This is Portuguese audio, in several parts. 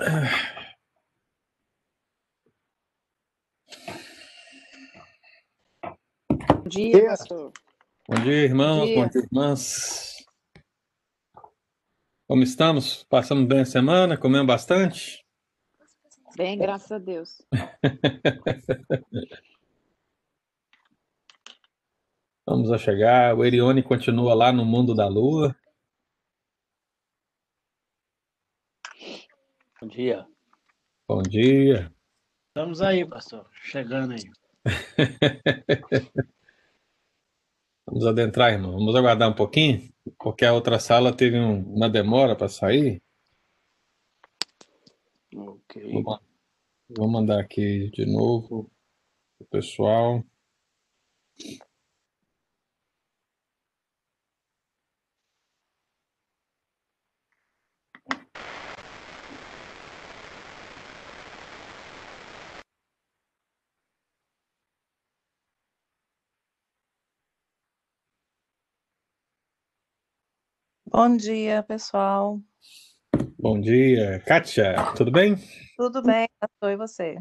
Bom dia, pastor. Bom dia, irmãos. Bom dia. Bom dia, irmãs. Como estamos? Passamos bem a semana? Comemos bastante? Bem, graças a Deus. Vamos a chegar. O Erione continua lá no mundo da lua. Bom dia. Bom dia. Estamos aí, pastor. Chegando aí. Vamos adentrar, irmão. Vamos aguardar um pouquinho, porque a outra sala teve um, uma demora para sair. Ok. Vou, vou mandar aqui de novo o pessoal. Bom dia, pessoal. Bom dia. Kátia, tudo bem? Tudo bem, pastor, e você?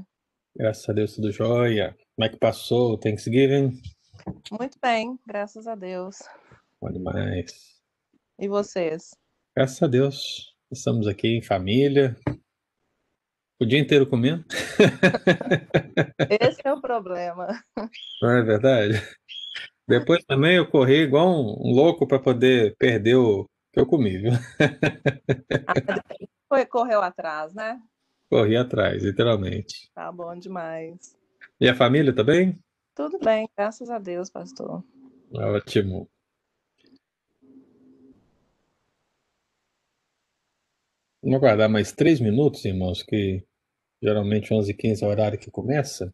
Graças a Deus, tudo jóia. Como é que passou o Thanksgiving? Muito bem, graças a Deus. Bom demais. E vocês? Graças a Deus. Estamos aqui em família. O dia inteiro comendo. Esse é o problema. Não é verdade? Depois também eu corri igual um, louco para poder perder o, eu comi, viu? Foi, correu atrás, né? Corri atrás, literalmente. Tá bom demais. E a família também? Tá Tudo bem, graças a Deus, pastor. Ótimo. Vamos aguardar mais três minutos, irmãos, que geralmente 11h15 é o horário que começa.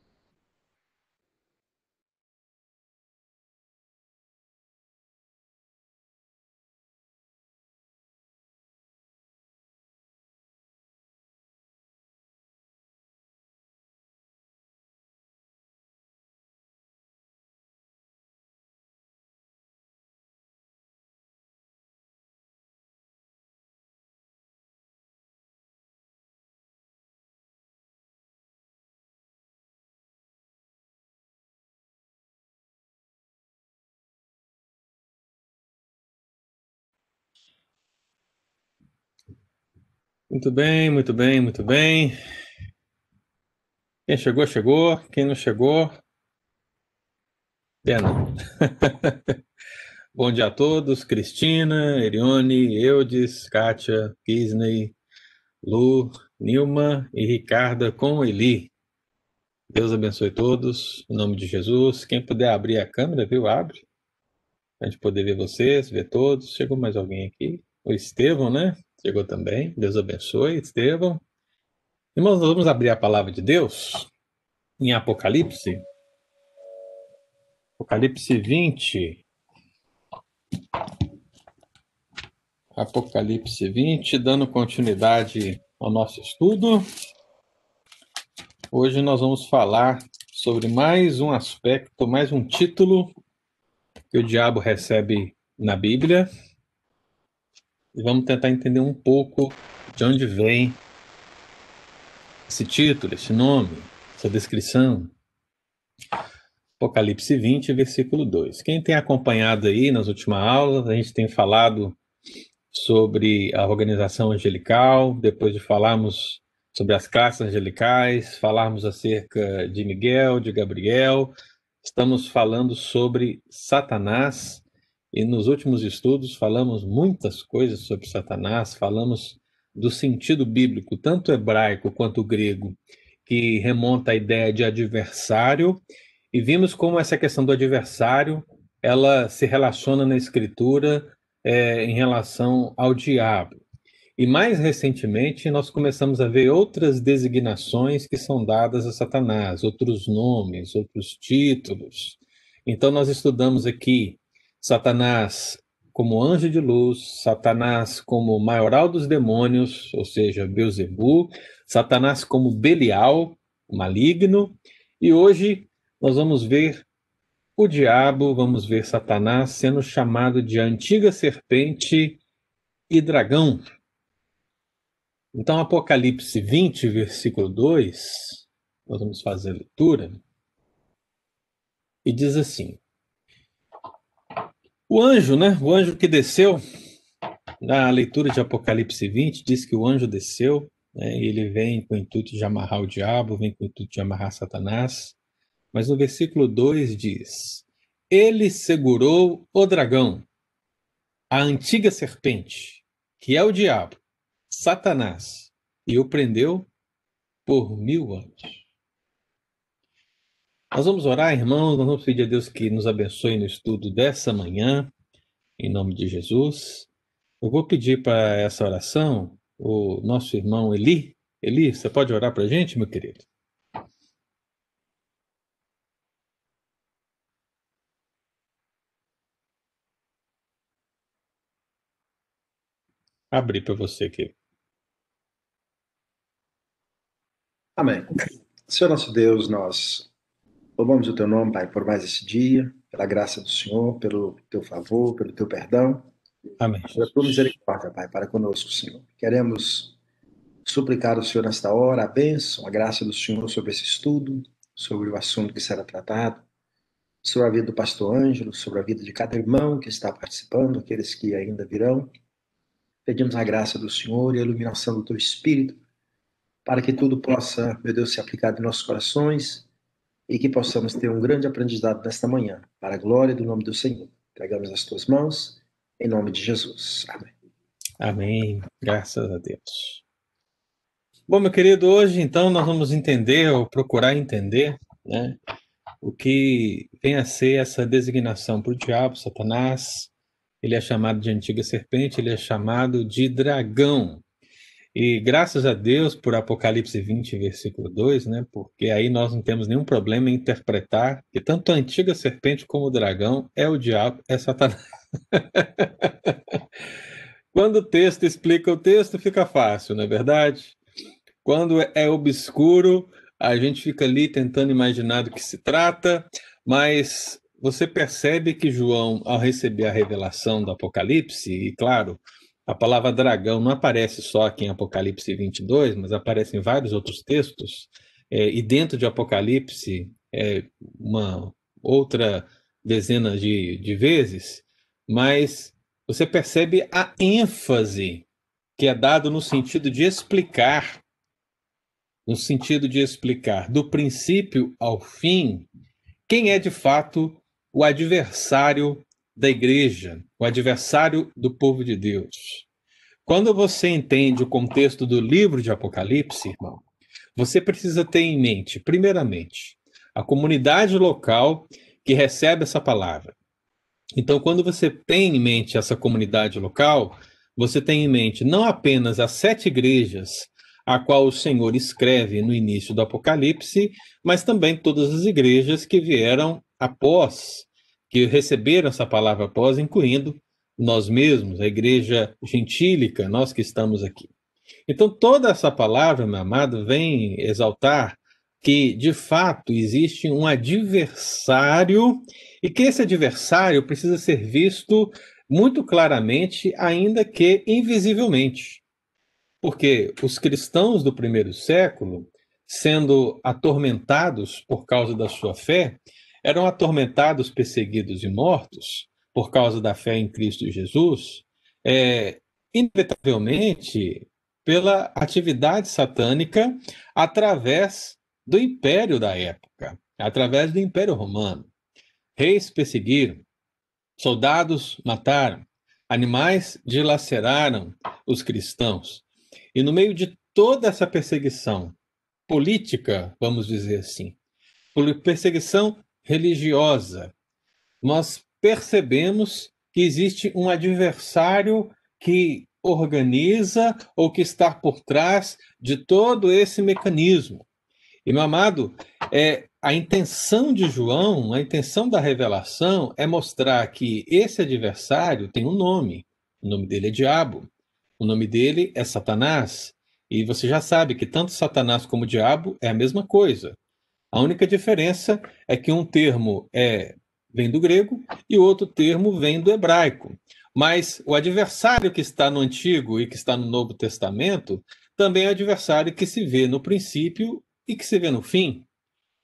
Muito bem, muito bem, muito bem. Quem chegou, chegou. Quem não chegou, pena. Bom dia a todos. Cristina, Erione, Eudes, Kátia, Kisney, Lu, Nilma e Ricarda com Eli. Deus abençoe todos, em nome de Jesus. Quem puder abrir a câmera, viu? Abre. A gente poder ver vocês, ver todos. Chegou mais alguém aqui? O Estevão, né? Chegou também. Deus abençoe, Estevão. Irmãos, nós vamos abrir a palavra de Deus em Apocalipse. Apocalipse 20. Apocalipse 20, dando continuidade ao nosso estudo. Hoje nós vamos falar sobre mais um aspecto, mais um título que o diabo recebe na Bíblia e vamos tentar entender um pouco de onde vem esse título, esse nome, essa descrição. Apocalipse 20, versículo 2. Quem tem acompanhado aí nas últimas aulas, a gente tem falado sobre a organização angelical, depois de falarmos sobre as classes angelicais, falarmos acerca de Miguel, de Gabriel, estamos falando sobre Satanás e nos últimos estudos falamos muitas coisas sobre Satanás, falamos do sentido bíblico, tanto hebraico quanto grego, que remonta à ideia de adversário, e vimos como essa questão do adversário ela se relaciona na escritura é, em relação ao diabo. E mais recentemente, nós começamos a ver outras designações que são dadas a Satanás, outros nomes, outros títulos. Então, nós estudamos aqui Satanás como anjo de luz, Satanás como maioral dos demônios, ou seja, Beuzebu, Satanás como Belial, maligno, e hoje nós vamos ver o diabo, vamos ver Satanás sendo chamado de antiga serpente e dragão. Então, Apocalipse 20, versículo 2, nós vamos fazer a leitura, e diz assim: o anjo, né? O anjo que desceu, na leitura de Apocalipse 20, diz que o anjo desceu, né? e ele vem com o intuito de amarrar o diabo, vem com o intuito de amarrar Satanás. Mas no versículo 2 diz: Ele segurou o dragão, a antiga serpente, que é o diabo, Satanás, e o prendeu por mil anos. Nós vamos orar, irmãos, nós vamos pedir a Deus que nos abençoe no estudo dessa manhã, em nome de Jesus. Eu vou pedir para essa oração o nosso irmão Eli. Eli, você pode orar para a gente, meu querido? Abri para você aqui. Amém. Senhor nosso Deus, nós Louvamos o teu nome, Pai, por mais esse dia, pela graça do Senhor, pelo teu favor, pelo teu perdão. Amém. Pela tua misericórdia, Pai, para conosco, Senhor. Queremos suplicar ao Senhor nesta hora a bênção, a graça do Senhor sobre esse estudo, sobre o assunto que será tratado, sobre a vida do pastor Ângelo, sobre a vida de cada irmão que está participando, aqueles que ainda virão. Pedimos a graça do Senhor e a iluminação do teu Espírito, para que tudo possa, meu Deus, ser aplicado em nossos corações e que possamos ter um grande aprendizado nesta manhã, para a glória do nome do Senhor. Entregamos nas tuas mãos, em nome de Jesus. Amém. Amém. Graças a Deus. Bom, meu querido, hoje então nós vamos entender, ou procurar entender, né, o que vem a ser essa designação para o diabo, Satanás. Ele é chamado de antiga serpente, ele é chamado de dragão. E graças a Deus por Apocalipse 20, versículo 2, né? Porque aí nós não temos nenhum problema em interpretar que tanto a antiga serpente como o dragão é o diabo, é Satanás. Quando o texto explica o texto, fica fácil, não é verdade? Quando é obscuro, a gente fica ali tentando imaginar do que se trata, mas você percebe que João, ao receber a revelação do Apocalipse, e claro, a palavra dragão não aparece só aqui em Apocalipse 22, mas aparece em vários outros textos, é, e dentro de Apocalipse, é, uma outra dezena de, de vezes, mas você percebe a ênfase que é dado no sentido de explicar, no sentido de explicar do princípio ao fim, quem é de fato o adversário da igreja, o adversário do povo de Deus. Quando você entende o contexto do livro de Apocalipse, irmão, você precisa ter em mente, primeiramente, a comunidade local que recebe essa palavra. Então, quando você tem em mente essa comunidade local, você tem em mente não apenas as sete igrejas a qual o Senhor escreve no início do Apocalipse, mas também todas as igrejas que vieram após que receberam essa palavra após, incluindo nós mesmos, a igreja gentílica, nós que estamos aqui. Então, toda essa palavra, meu amado, vem exaltar que, de fato, existe um adversário e que esse adversário precisa ser visto muito claramente, ainda que invisivelmente. Porque os cristãos do primeiro século, sendo atormentados por causa da sua fé, eram atormentados, perseguidos e mortos por causa da fé em Cristo Jesus, é, inevitavelmente pela atividade satânica através do império da época, através do império romano. Reis perseguiram, soldados mataram, animais dilaceraram os cristãos. E no meio de toda essa perseguição, política, vamos dizer assim, perseguição religiosa. Nós percebemos que existe um adversário que organiza ou que está por trás de todo esse mecanismo. E, meu amado, é, a intenção de João, a intenção da revelação é mostrar que esse adversário tem um nome. O nome dele é Diabo. O nome dele é Satanás. E você já sabe que tanto Satanás como Diabo é a mesma coisa. A única diferença é que um termo é vem do grego e o outro termo vem do hebraico. Mas o adversário que está no Antigo e que está no Novo Testamento também é adversário que se vê no princípio e que se vê no fim.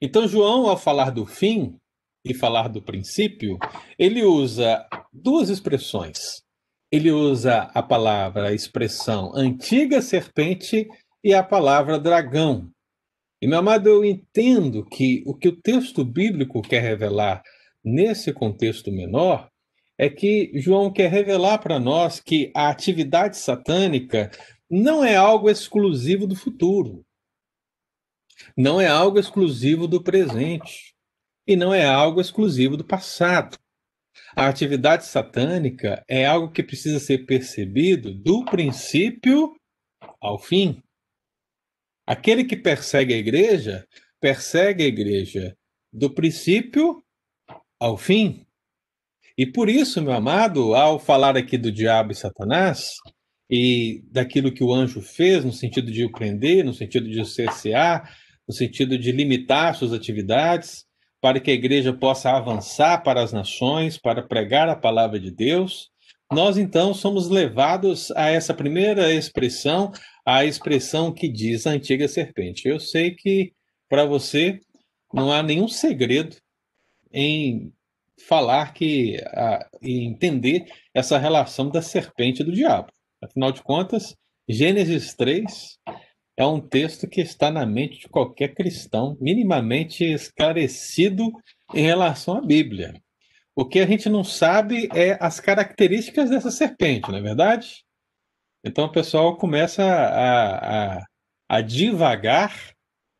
Então, João, ao falar do fim e falar do princípio, ele usa duas expressões. Ele usa a palavra, a expressão antiga serpente e a palavra dragão. E, meu amado, eu entendo que o que o texto bíblico quer revelar nesse contexto menor é que João quer revelar para nós que a atividade satânica não é algo exclusivo do futuro, não é algo exclusivo do presente e não é algo exclusivo do passado. A atividade satânica é algo que precisa ser percebido do princípio ao fim. Aquele que persegue a igreja, persegue a igreja do princípio ao fim. E por isso, meu amado, ao falar aqui do diabo e Satanás, e daquilo que o anjo fez, no sentido de o prender, no sentido de o cercear, no sentido de limitar suas atividades, para que a igreja possa avançar para as nações, para pregar a palavra de Deus, nós então somos levados a essa primeira expressão, a expressão que diz a antiga serpente. Eu sei que para você não há nenhum segredo em falar que a, e entender essa relação da serpente e do diabo. Afinal de contas, Gênesis 3 é um texto que está na mente de qualquer cristão minimamente esclarecido em relação à Bíblia. O que a gente não sabe é as características dessa serpente, não é verdade? Então o pessoal começa a, a, a divagar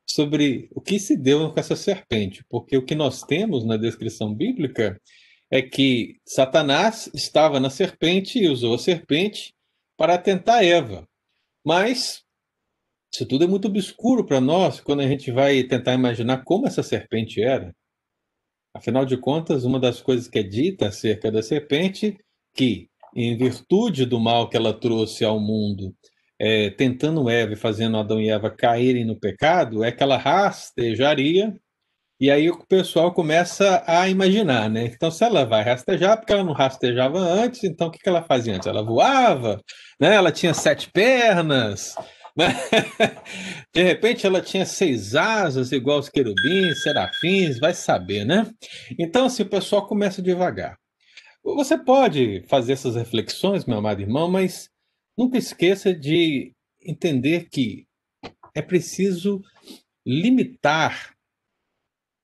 sobre o que se deu com essa serpente, porque o que nós temos na descrição bíblica é que Satanás estava na serpente e usou a serpente para tentar Eva. Mas isso tudo é muito obscuro para nós quando a gente vai tentar imaginar como essa serpente era. Afinal de contas, uma das coisas que é dita acerca da serpente, que em virtude do mal que ela trouxe ao mundo, é, tentando Eva e fazendo Adão e Eva caírem no pecado, é que ela rastejaria, e aí o pessoal começa a imaginar, né? Então, se ela vai rastejar, porque ela não rastejava antes, então o que, que ela fazia antes? Ela voava, né? Ela tinha sete pernas, né? De repente ela tinha seis asas, igual os querubins, serafins, vai saber, né? Então, assim, o pessoal começa devagar. Você pode fazer essas reflexões, meu amado irmão, mas Nunca esqueça de entender que é preciso limitar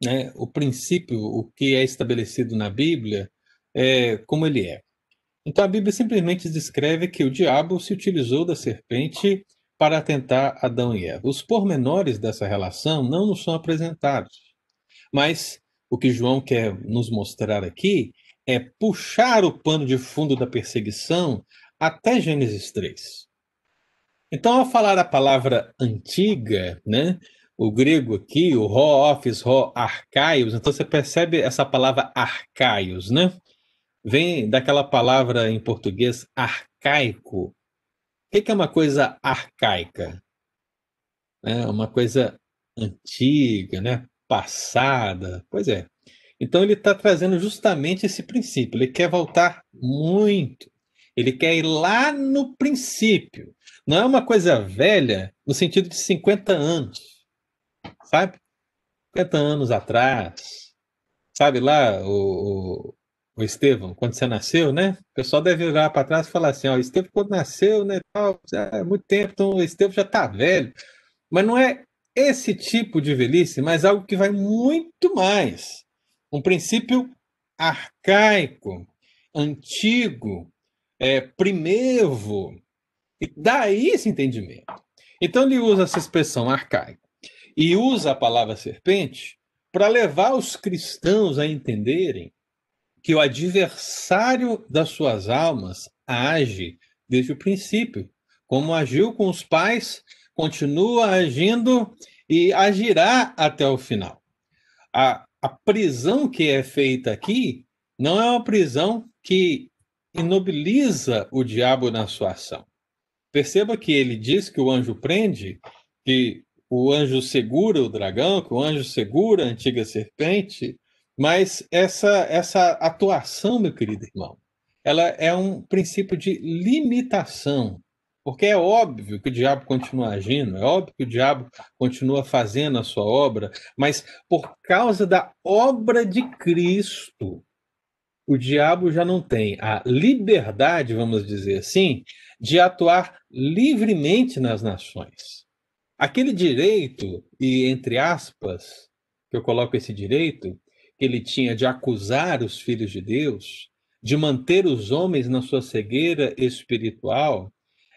né, o princípio, o que é estabelecido na Bíblia, é, como ele é. Então a Bíblia simplesmente descreve que o diabo se utilizou da serpente para tentar Adão e Eva. Os pormenores dessa relação não nos são apresentados, mas o que João quer nos mostrar aqui é puxar o pano de fundo da perseguição até Gênesis 3. Então, ao falar a palavra antiga, né, o grego aqui, o ro office, ro arcaios, então você percebe essa palavra arcaios, né? Vem daquela palavra em português arcaico. O que é uma coisa arcaica? É uma coisa antiga, né? Passada. Pois é. Então ele está trazendo justamente esse princípio. Ele quer voltar muito ele quer ir lá no princípio. Não é uma coisa velha no sentido de 50 anos. Sabe? 50 anos atrás. Sabe lá o, o, Estevão, quando você nasceu, né? O pessoal deve olhar para trás e falar assim: ó, Estevão quando nasceu, né? É muito tempo, então o Estevão já está velho. Mas não é esse tipo de velhice, mas algo que vai muito mais. Um princípio arcaico, antigo, é, primevo. E daí esse entendimento. Então ele usa essa expressão arcaico. e usa a palavra serpente para levar os cristãos a entenderem que o adversário das suas almas age desde o princípio, como agiu com os pais, continua agindo e agirá até o final. A, a prisão que é feita aqui não é uma prisão que inobiliza o diabo na sua ação. Perceba que ele diz que o anjo prende, que o anjo segura o dragão, que o anjo segura a antiga serpente, mas essa, essa atuação, meu querido irmão, ela é um princípio de limitação, porque é óbvio que o diabo continua agindo, é óbvio que o diabo continua fazendo a sua obra, mas por causa da obra de Cristo, o diabo já não tem a liberdade, vamos dizer assim, de atuar livremente nas nações. Aquele direito, e entre aspas, que eu coloco esse direito, que ele tinha de acusar os filhos de Deus, de manter os homens na sua cegueira espiritual,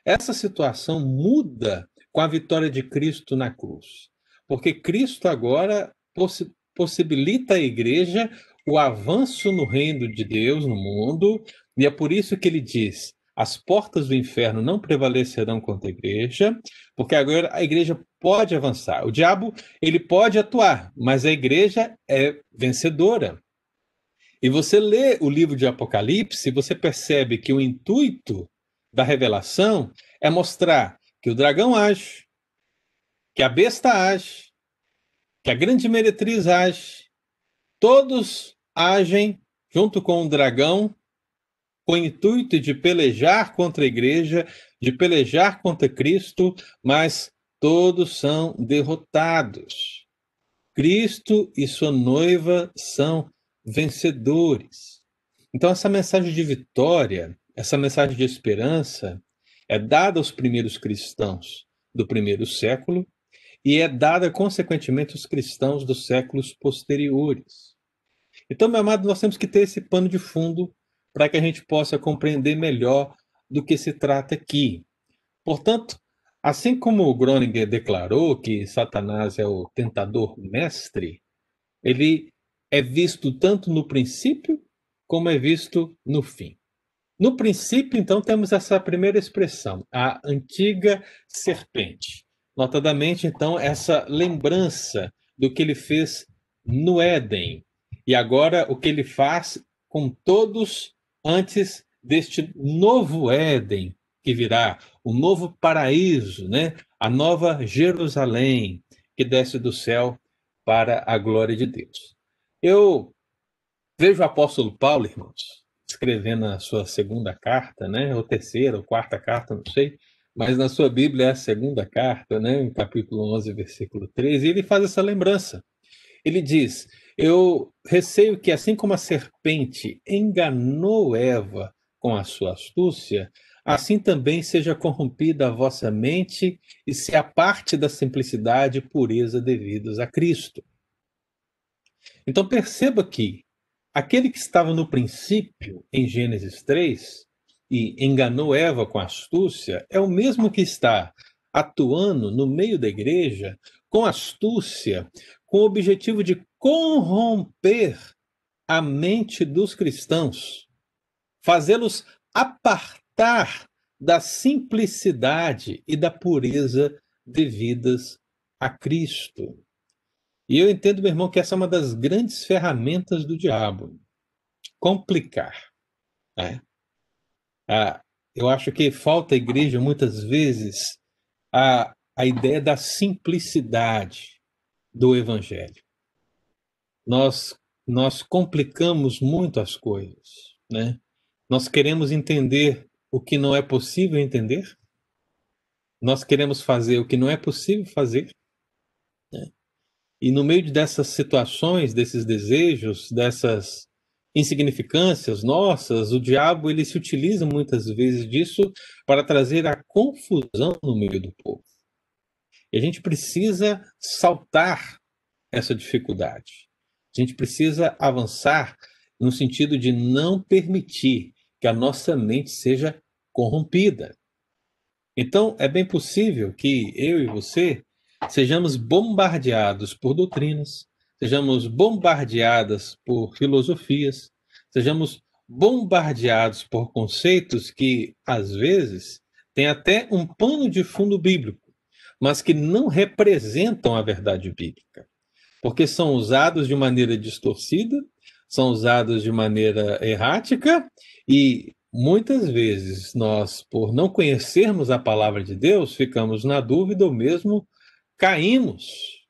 essa situação muda com a vitória de Cristo na cruz. Porque Cristo agora possi possibilita à igreja o avanço no reino de Deus, no mundo, e é por isso que ele diz: as portas do inferno não prevalecerão contra a igreja, porque agora a igreja pode avançar. O diabo, ele pode atuar, mas a igreja é vencedora. E você lê o livro de Apocalipse, você percebe que o intuito da revelação é mostrar que o dragão age, que a besta age, que a grande meretriz age, todos agem junto com o dragão com o intuito de pelejar contra a igreja, de pelejar contra Cristo, mas todos são derrotados. Cristo e sua noiva são vencedores. Então, essa mensagem de vitória, essa mensagem de esperança, é dada aos primeiros cristãos do primeiro século e é dada, consequentemente, aos cristãos dos séculos posteriores. Então, meu amado, nós temos que ter esse pano de fundo para que a gente possa compreender melhor do que se trata aqui. Portanto, assim como o Groninger declarou que Satanás é o tentador mestre, ele é visto tanto no princípio como é visto no fim. No princípio, então, temos essa primeira expressão, a antiga serpente. Notadamente, então, essa lembrança do que ele fez no Éden, e agora o que ele faz com todos antes deste novo Éden que virá, o novo paraíso, né? a nova Jerusalém que desce do céu para a glória de Deus. Eu vejo o apóstolo Paulo, irmãos, escrevendo a sua segunda carta, né? ou terceira, ou quarta carta, não sei, mas na sua Bíblia é a segunda carta, né? em capítulo 11, versículo 13, e ele faz essa lembrança. Ele diz: Eu receio que, assim como a serpente enganou Eva com a sua astúcia, assim também seja corrompida a vossa mente e se aparte da simplicidade e pureza devidos a Cristo. Então perceba que aquele que estava no princípio, em Gênesis 3, e enganou Eva com astúcia, é o mesmo que está atuando no meio da igreja com astúcia, com o objetivo de corromper a mente dos cristãos, fazê-los apartar da simplicidade e da pureza devidas a Cristo. E eu entendo, meu irmão, que essa é uma das grandes ferramentas do diabo complicar. Né? Ah, eu acho que falta à igreja, muitas vezes, a, a ideia da simplicidade do Evangelho. Nós, nós complicamos muito as coisas, né? Nós queremos entender o que não é possível entender. Nós queremos fazer o que não é possível fazer. Né? E no meio dessas situações, desses desejos, dessas insignificâncias nossas, o diabo ele se utiliza muitas vezes disso para trazer a confusão no meio do povo. E a gente precisa saltar essa dificuldade. A gente precisa avançar no sentido de não permitir que a nossa mente seja corrompida. Então, é bem possível que eu e você sejamos bombardeados por doutrinas, sejamos bombardeadas por filosofias, sejamos bombardeados por conceitos que, às vezes, têm até um pano de fundo bíblico, mas que não representam a verdade bíblica, porque são usados de maneira distorcida, são usados de maneira errática e muitas vezes nós, por não conhecermos a palavra de Deus, ficamos na dúvida ou mesmo caímos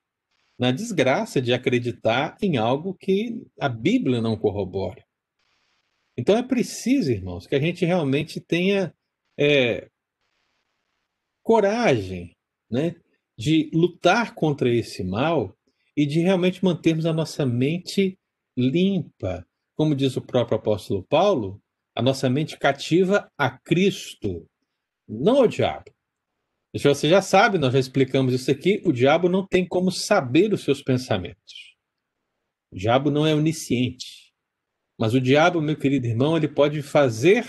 na desgraça de acreditar em algo que a Bíblia não corrobora. Então é preciso, irmãos, que a gente realmente tenha é, coragem né, de lutar contra esse mal e de realmente mantermos a nossa mente limpa. Como diz o próprio apóstolo Paulo, a nossa mente cativa a Cristo, não ao diabo. Você já sabe, nós já explicamos isso aqui, o diabo não tem como saber os seus pensamentos. O diabo não é onisciente. Mas o diabo, meu querido irmão, ele pode fazer,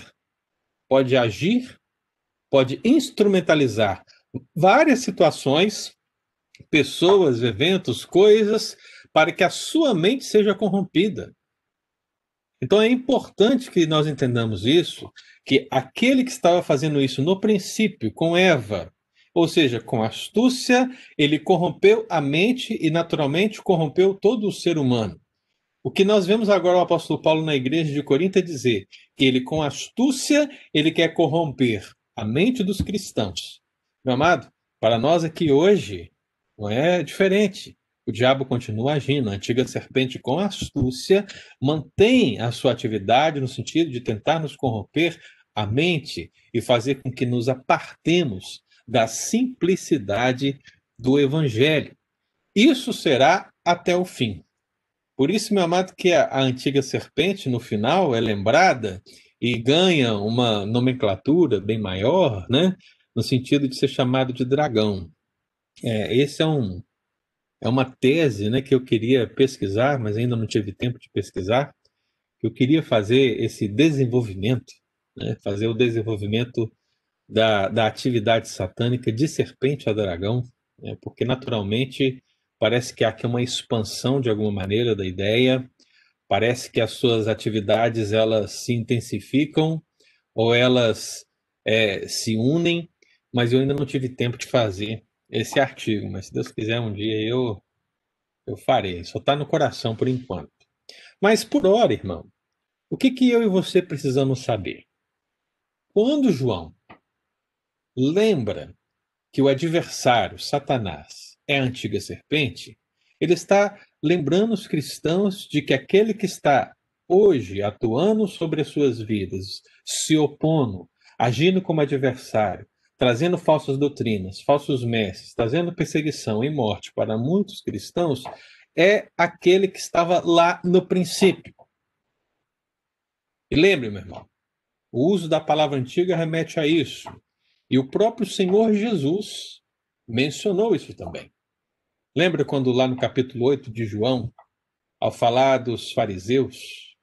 pode agir, pode instrumentalizar várias situações, pessoas, eventos, coisas, para que a sua mente seja corrompida. Então é importante que nós entendamos isso, que aquele que estava fazendo isso no princípio com Eva, ou seja, com astúcia, ele corrompeu a mente e naturalmente corrompeu todo o ser humano. O que nós vemos agora o apóstolo Paulo na igreja de Corinto é dizer que ele, com astúcia, ele quer corromper a mente dos cristãos. Meu amado, para nós aqui hoje, não é diferente. O diabo continua agindo. A antiga serpente, com astúcia, mantém a sua atividade no sentido de tentar nos corromper a mente e fazer com que nos apartemos da simplicidade do evangelho. Isso será até o fim. Por isso, meu amado, que a, a antiga serpente, no final, é lembrada e ganha uma nomenclatura bem maior, né? no sentido de ser chamado de dragão. É, esse é um é uma tese, né, que eu queria pesquisar, mas ainda não tive tempo de pesquisar. Eu queria fazer esse desenvolvimento, né, fazer o desenvolvimento da, da atividade satânica de serpente a dragão, né, porque naturalmente parece que há aqui uma expansão de alguma maneira da ideia, parece que as suas atividades elas se intensificam ou elas é, se unem, mas eu ainda não tive tempo de fazer esse artigo, mas se Deus quiser um dia eu eu farei. Só está no coração por enquanto. Mas por hora, irmão, o que que eu e você precisamos saber? Quando João lembra que o adversário, Satanás, é a antiga serpente, ele está lembrando os cristãos de que aquele que está hoje atuando sobre as suas vidas, se opondo, agindo como adversário, trazendo falsas doutrinas, falsos mestres, trazendo perseguição e morte para muitos cristãos, é aquele que estava lá no princípio. E lembre, meu irmão, o uso da palavra antiga remete a isso. E o próprio Senhor Jesus mencionou isso também. Lembra quando lá no capítulo 8 de João, ao falar dos fariseus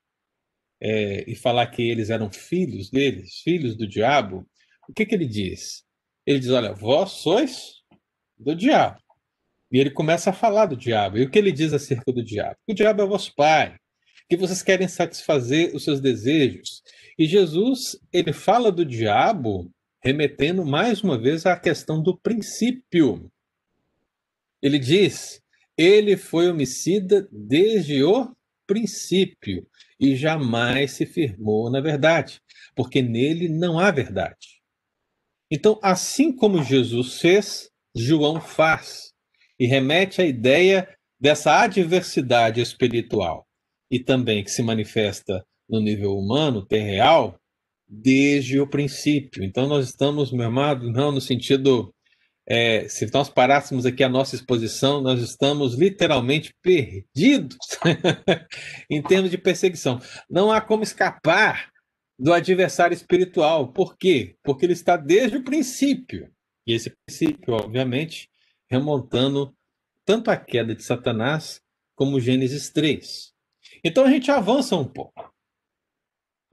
é, e falar que eles eram filhos deles, filhos do diabo, o que, que ele diz? Ele diz: Olha, vós sois do diabo. E ele começa a falar do diabo. E o que ele diz acerca do diabo? O diabo é vosso pai, que vocês querem satisfazer os seus desejos. E Jesus, ele fala do diabo remetendo mais uma vez à questão do princípio. Ele diz: ele foi homicida desde o princípio e jamais se firmou na verdade, porque nele não há verdade. Então, assim como Jesus fez, João faz e remete à ideia dessa adversidade espiritual e também que se manifesta no nível humano, terreal, desde o princípio. Então, nós estamos, meu amado, não no sentido é, se nós parássemos aqui a nossa exposição, nós estamos literalmente perdidos em termos de perseguição. Não há como escapar do adversário espiritual. Por quê? Porque ele está desde o princípio. E esse princípio, obviamente, remontando tanto a queda de Satanás como Gênesis 3. Então a gente avança um pouco.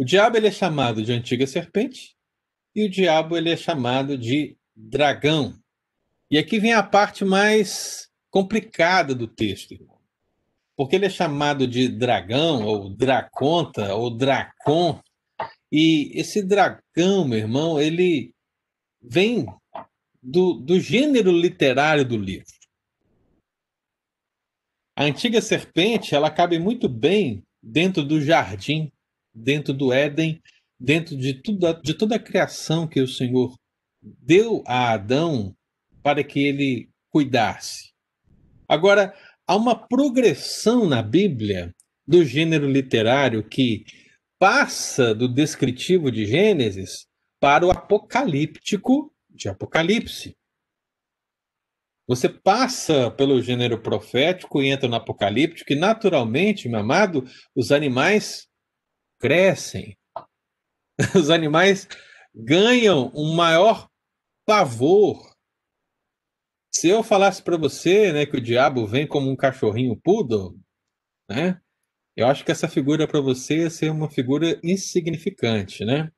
O diabo ele é chamado de antiga serpente e o diabo ele é chamado de dragão. E aqui vem a parte mais complicada do texto, irmão. Porque ele é chamado de dragão, ou draconta, ou dracon. E esse dragão, meu irmão, ele vem do, do gênero literário do livro. A antiga serpente, ela cabe muito bem dentro do jardim, dentro do Éden, dentro de, tudo, de toda a criação que o Senhor deu a Adão para que ele cuidasse. Agora, há uma progressão na Bíblia do gênero literário que passa do descritivo de Gênesis para o apocalíptico de Apocalipse. Você passa pelo gênero profético e entra no apocalíptico, e naturalmente, meu amado, os animais crescem. Os animais ganham um maior pavor. Se eu falasse para você né, que o diabo vem como um cachorrinho poodle, né, eu acho que essa figura para você ia ser uma figura insignificante. Né?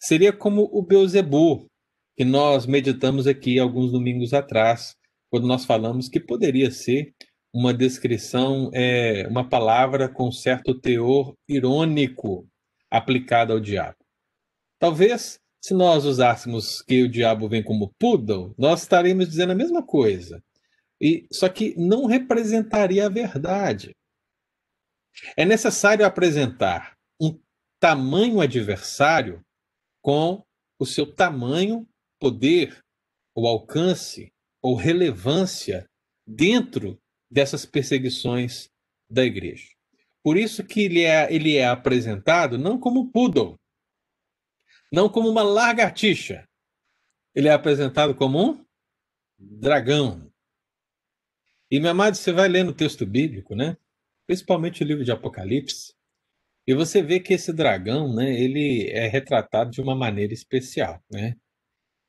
Seria como o Beuzebu, que nós meditamos aqui alguns domingos atrás, quando nós falamos que poderia ser uma descrição, é, uma palavra com certo teor irônico aplicada ao diabo. Talvez, se nós usássemos que o diabo vem como poodle, nós estaríamos dizendo a mesma coisa. E só que não representaria a verdade. É necessário apresentar um tamanho adversário com o seu tamanho, poder, ou alcance, ou relevância dentro dessas perseguições da igreja. Por isso que ele é, ele é apresentado não como poodle, não como uma lagartixa. Ele é apresentado como um dragão. E, meu amado, você vai lendo o texto bíblico, né? Principalmente o livro de Apocalipse, e você vê que esse dragão, né, ele é retratado de uma maneira especial, né?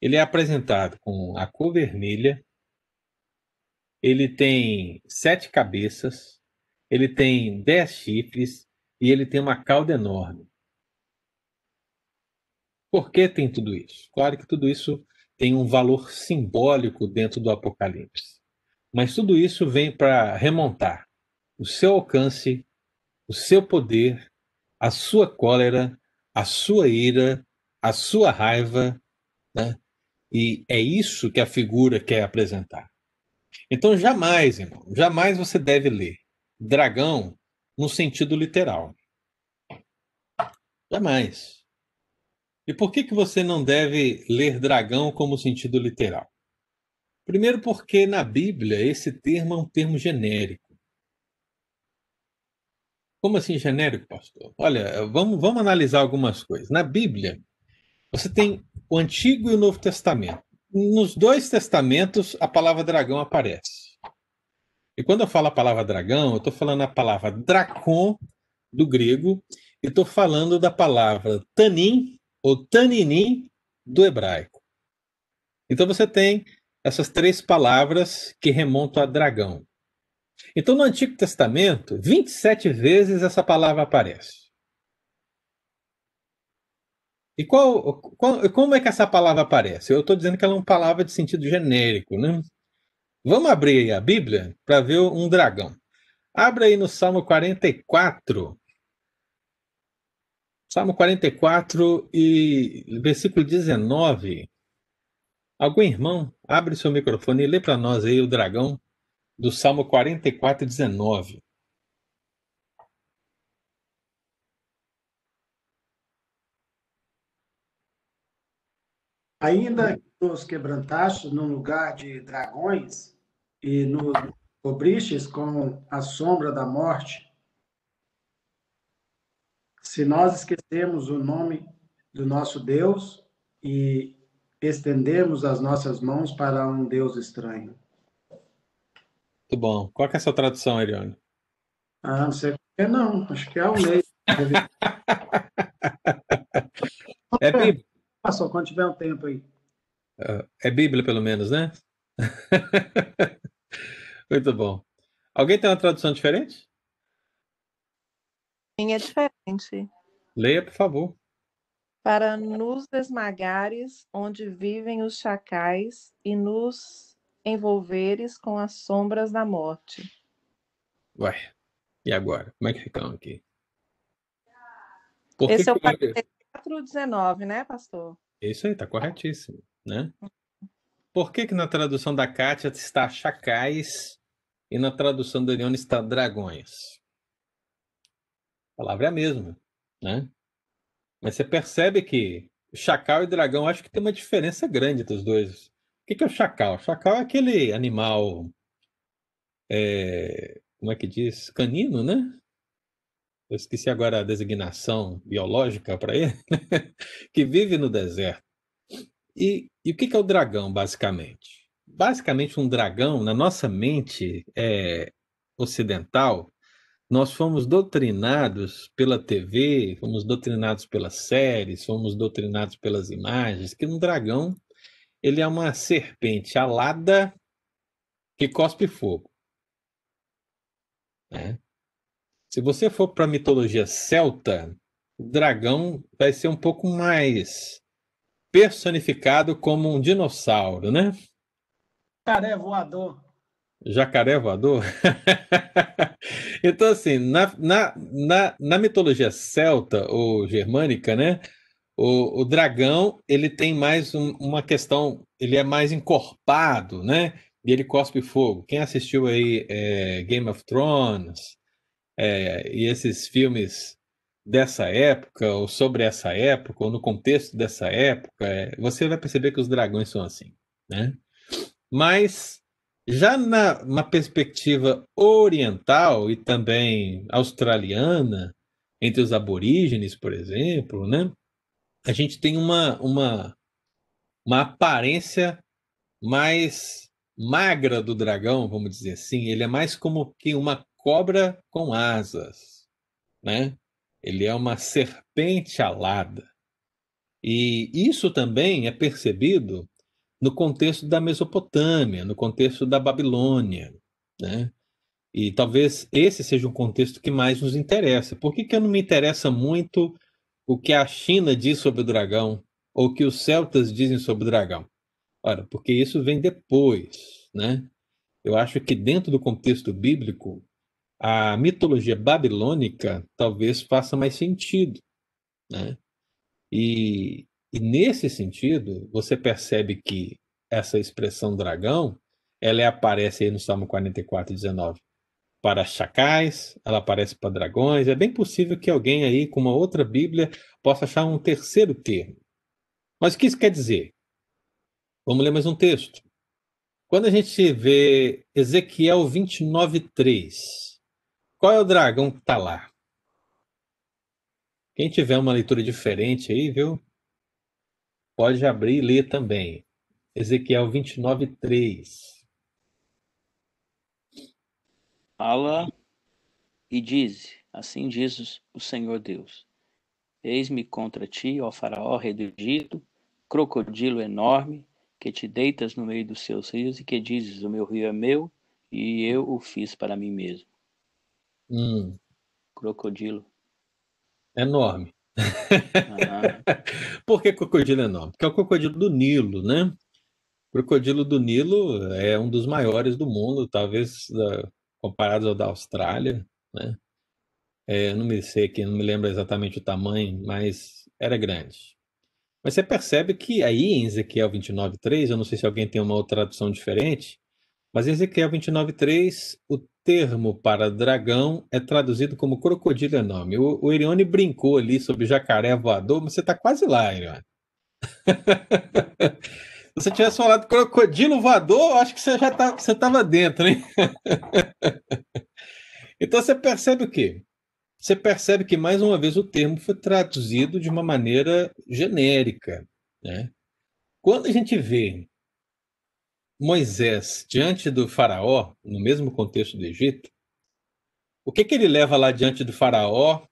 Ele é apresentado com a cor vermelha, ele tem sete cabeças, ele tem dez chifres e ele tem uma cauda enorme. Por que tem tudo isso? Claro que tudo isso tem um valor simbólico dentro do Apocalipse. Mas tudo isso vem para remontar o seu alcance, o seu poder, a sua cólera, a sua ira, a sua raiva, né? E é isso que a figura quer apresentar. Então, jamais, irmão, jamais você deve ler dragão no sentido literal. Jamais. E por que, que você não deve ler dragão como sentido literal? Primeiro, porque na Bíblia esse termo é um termo genérico. Como assim genérico, pastor? Olha, vamos, vamos analisar algumas coisas. Na Bíblia, você tem o Antigo e o Novo Testamento. Nos dois testamentos, a palavra dragão aparece. E quando eu falo a palavra dragão, eu estou falando a palavra dracon, do grego, e estou falando da palavra tanin, ou taninim, do hebraico. Então você tem essas três palavras que remontam a dragão. Então no Antigo Testamento, 27 vezes essa palavra aparece. E qual, qual, como é que essa palavra aparece? Eu estou dizendo que ela é uma palavra de sentido genérico, né? Vamos abrir a Bíblia para ver um dragão. Abra aí no Salmo 44. Salmo 44 e versículo 19. Algum irmão, abre seu microfone e lê para nós aí o dragão do Salmo 44, 19. Ainda que nos quebrantastes num lugar de dragões e nos cobristes com a sombra da morte, se nós esquecemos o nome do nosso Deus e estendemos as nossas mãos para um Deus estranho. Muito bom. Qual é a sua tradução, Ariane? Ah, não sei é não, acho que é o meio. é Bíblia. Passou quando tiver um tempo aí. É Bíblia, pelo menos, né? Muito bom. Alguém tem uma tradução diferente? Sim, é diferente. Leia, por favor. Para nos esmagares onde vivem os chacais e nos envolveres com as sombras da morte. Ué, e agora? Como é que ficam aqui? Por que Esse é o que- 419, né, pastor? Isso aí, tá corretíssimo, né? Por que que na tradução da Kátia está chacais e na tradução da Eliane está dragões? A palavra é a mesma, né? Mas você percebe que chacal e dragão, acho que tem uma diferença grande dos dois. O que que é o chacal? O chacal é aquele animal, é, como é que diz? Canino, né? Eu esqueci agora a designação biológica para ele, que vive no deserto. E, e o que é o dragão, basicamente? Basicamente, um dragão, na nossa mente é, ocidental, nós fomos doutrinados pela TV, fomos doutrinados pelas séries, fomos doutrinados pelas imagens, que um dragão ele é uma serpente alada que cospe fogo. né? Se você for para a mitologia celta, o dragão vai ser um pouco mais personificado como um dinossauro, né? Caré voador. Jacaré voador? então, assim, na, na, na, na mitologia celta ou germânica, né? O, o dragão, ele tem mais um- uma questão, ele é mais encorpado, né? E ele cospe fogo. Quem assistiu aí é, Game of Thrones é, e esses filmes dessa época, ou sobre essa época, ou no contexto dessa época, é, você vai perceber que os dragões são assim, né? Mas já na perspectiva oriental e também australiana, entre os aborígenes, por exemplo, né? A gente tem uma, uma, uma aparência mais magra do dragão, vamos dizer assim. Ele é mais como que uma cobra com asas, né? Ele é uma serpente alada. E isso também é percebido no contexto da Mesopotâmia, no contexto da Babilônia, né? E talvez esse seja um contexto que mais nos interessa. Por que, que não me interessa muito o que a China diz sobre o dragão ou o que os celtas dizem sobre o dragão? Ora, porque isso vem depois, né? Eu acho que dentro do contexto bíblico, a mitologia babilônica talvez faça mais sentido, né? E, e nesse sentido, você percebe que essa expressão dragão, ela aparece aí no Salmo 44, 19, para chacais, ela aparece para dragões. É bem possível que alguém aí com uma outra Bíblia possa achar um terceiro termo. Mas o que isso quer dizer? Vamos ler mais um texto. Quando a gente vê Ezequiel 29, 3, qual é o dragão que está lá? Quem tiver uma leitura diferente aí, viu? Pode abrir e ler também. Ezequiel 29, 3. Fala e diz: Assim diz o Senhor Deus: Eis-me contra ti, ó Faraó, rei do Egito, crocodilo enorme, que te deitas no meio dos seus rios e que dizes: O meu rio é meu e eu o fiz para mim mesmo. Hum, Crocodilo. enorme. Aham. Por que crocodilo enorme? Porque é o crocodilo do Nilo, né? O crocodilo do Nilo é um dos maiores do mundo, talvez comparado ao da Austrália, né? É, eu não me sei aqui, não me lembro exatamente o tamanho, mas era grande. Mas você percebe que aí em Ezequiel 29:3, eu não sei se alguém tem uma outra tradução diferente, mas em Ezequiel 29:3, o termo para dragão é traduzido como crocodilo enorme. O, o Irione brincou ali sobre jacaré voador, mas você está quase lá, Irione. Se você tivesse falado crocodilo voador, acho que você já tá, você estava dentro, hein? Então você percebe o quê? Você percebe que, mais uma vez, o termo foi traduzido de uma maneira genérica. Né? Quando a gente vê Moisés diante do faraó, no mesmo contexto do Egito, o que, que ele leva lá diante do faraó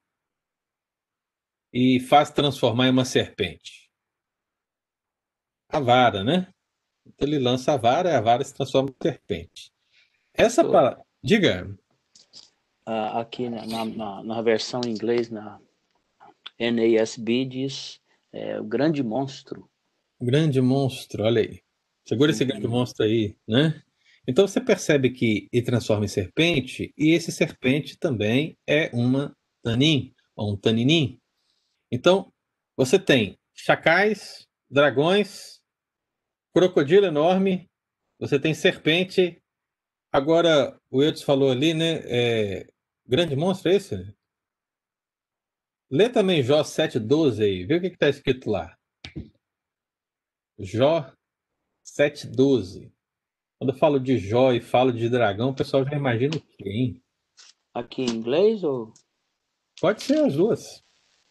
e faz transformar em uma serpente? A vara, né? Então ele lança a vara e a vara se transforma em serpente. Essa Tô. palavra. Diga. Ah, aqui na, na, na- versão em inglês, na NASB, diz é, o grande monstro. Grande monstro, olha aí. Segura esse grande monstro aí, né? Então você percebe que e transforma em serpente, e esse serpente também é uma tanin, ou um taninim. Então, você tem chacais, dragões, crocodilo enorme, você tem serpente. Agora, o Eudes falou ali, né? É, grande monstro é esse? Lê também Jó 7,12 aí, vê o que está escrito lá. Jó 7,12. Quando eu falo de Jó e falo de dragão, o pessoal já imagina o quê, hein? Aqui em inglês ou Pode ser as duas.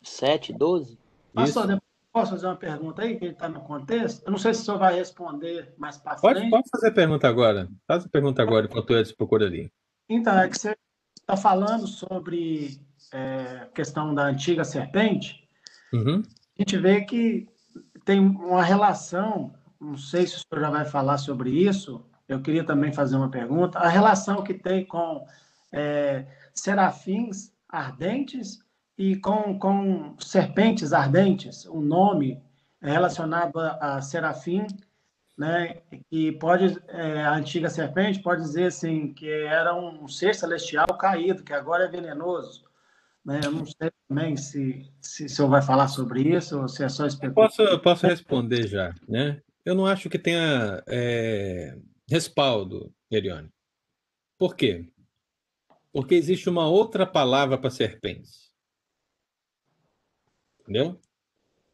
7, 12? Pastor, posso fazer uma pergunta aí, que ele está no contexto? Eu não sei se o senhor vai responder mais para Pode, frente. pode fazer a pergunta agora. Faz a pergunta agora, enquanto o Edson procura ali. Então, é que você está falando sobre é, questão da antiga serpente. Uhum. A gente vê que tem uma relação, não sei se o senhor já vai falar sobre isso, eu queria também fazer uma pergunta, a relação que tem com é, serafins ardentes e com, com serpentes ardentes, o nome é relacionado a, a serafim, né, que pode, é, a antiga serpente pode dizer assim, que era um ser celestial caído, que agora é venenoso. Né? Eu não sei também se, se o senhor vai falar sobre isso ou se é só especulação. Posso, posso responder já, né? Eu não acho que tenha é, respaldo, Eliane. Por quê? Porque existe uma outra palavra para serpentes. Entendeu?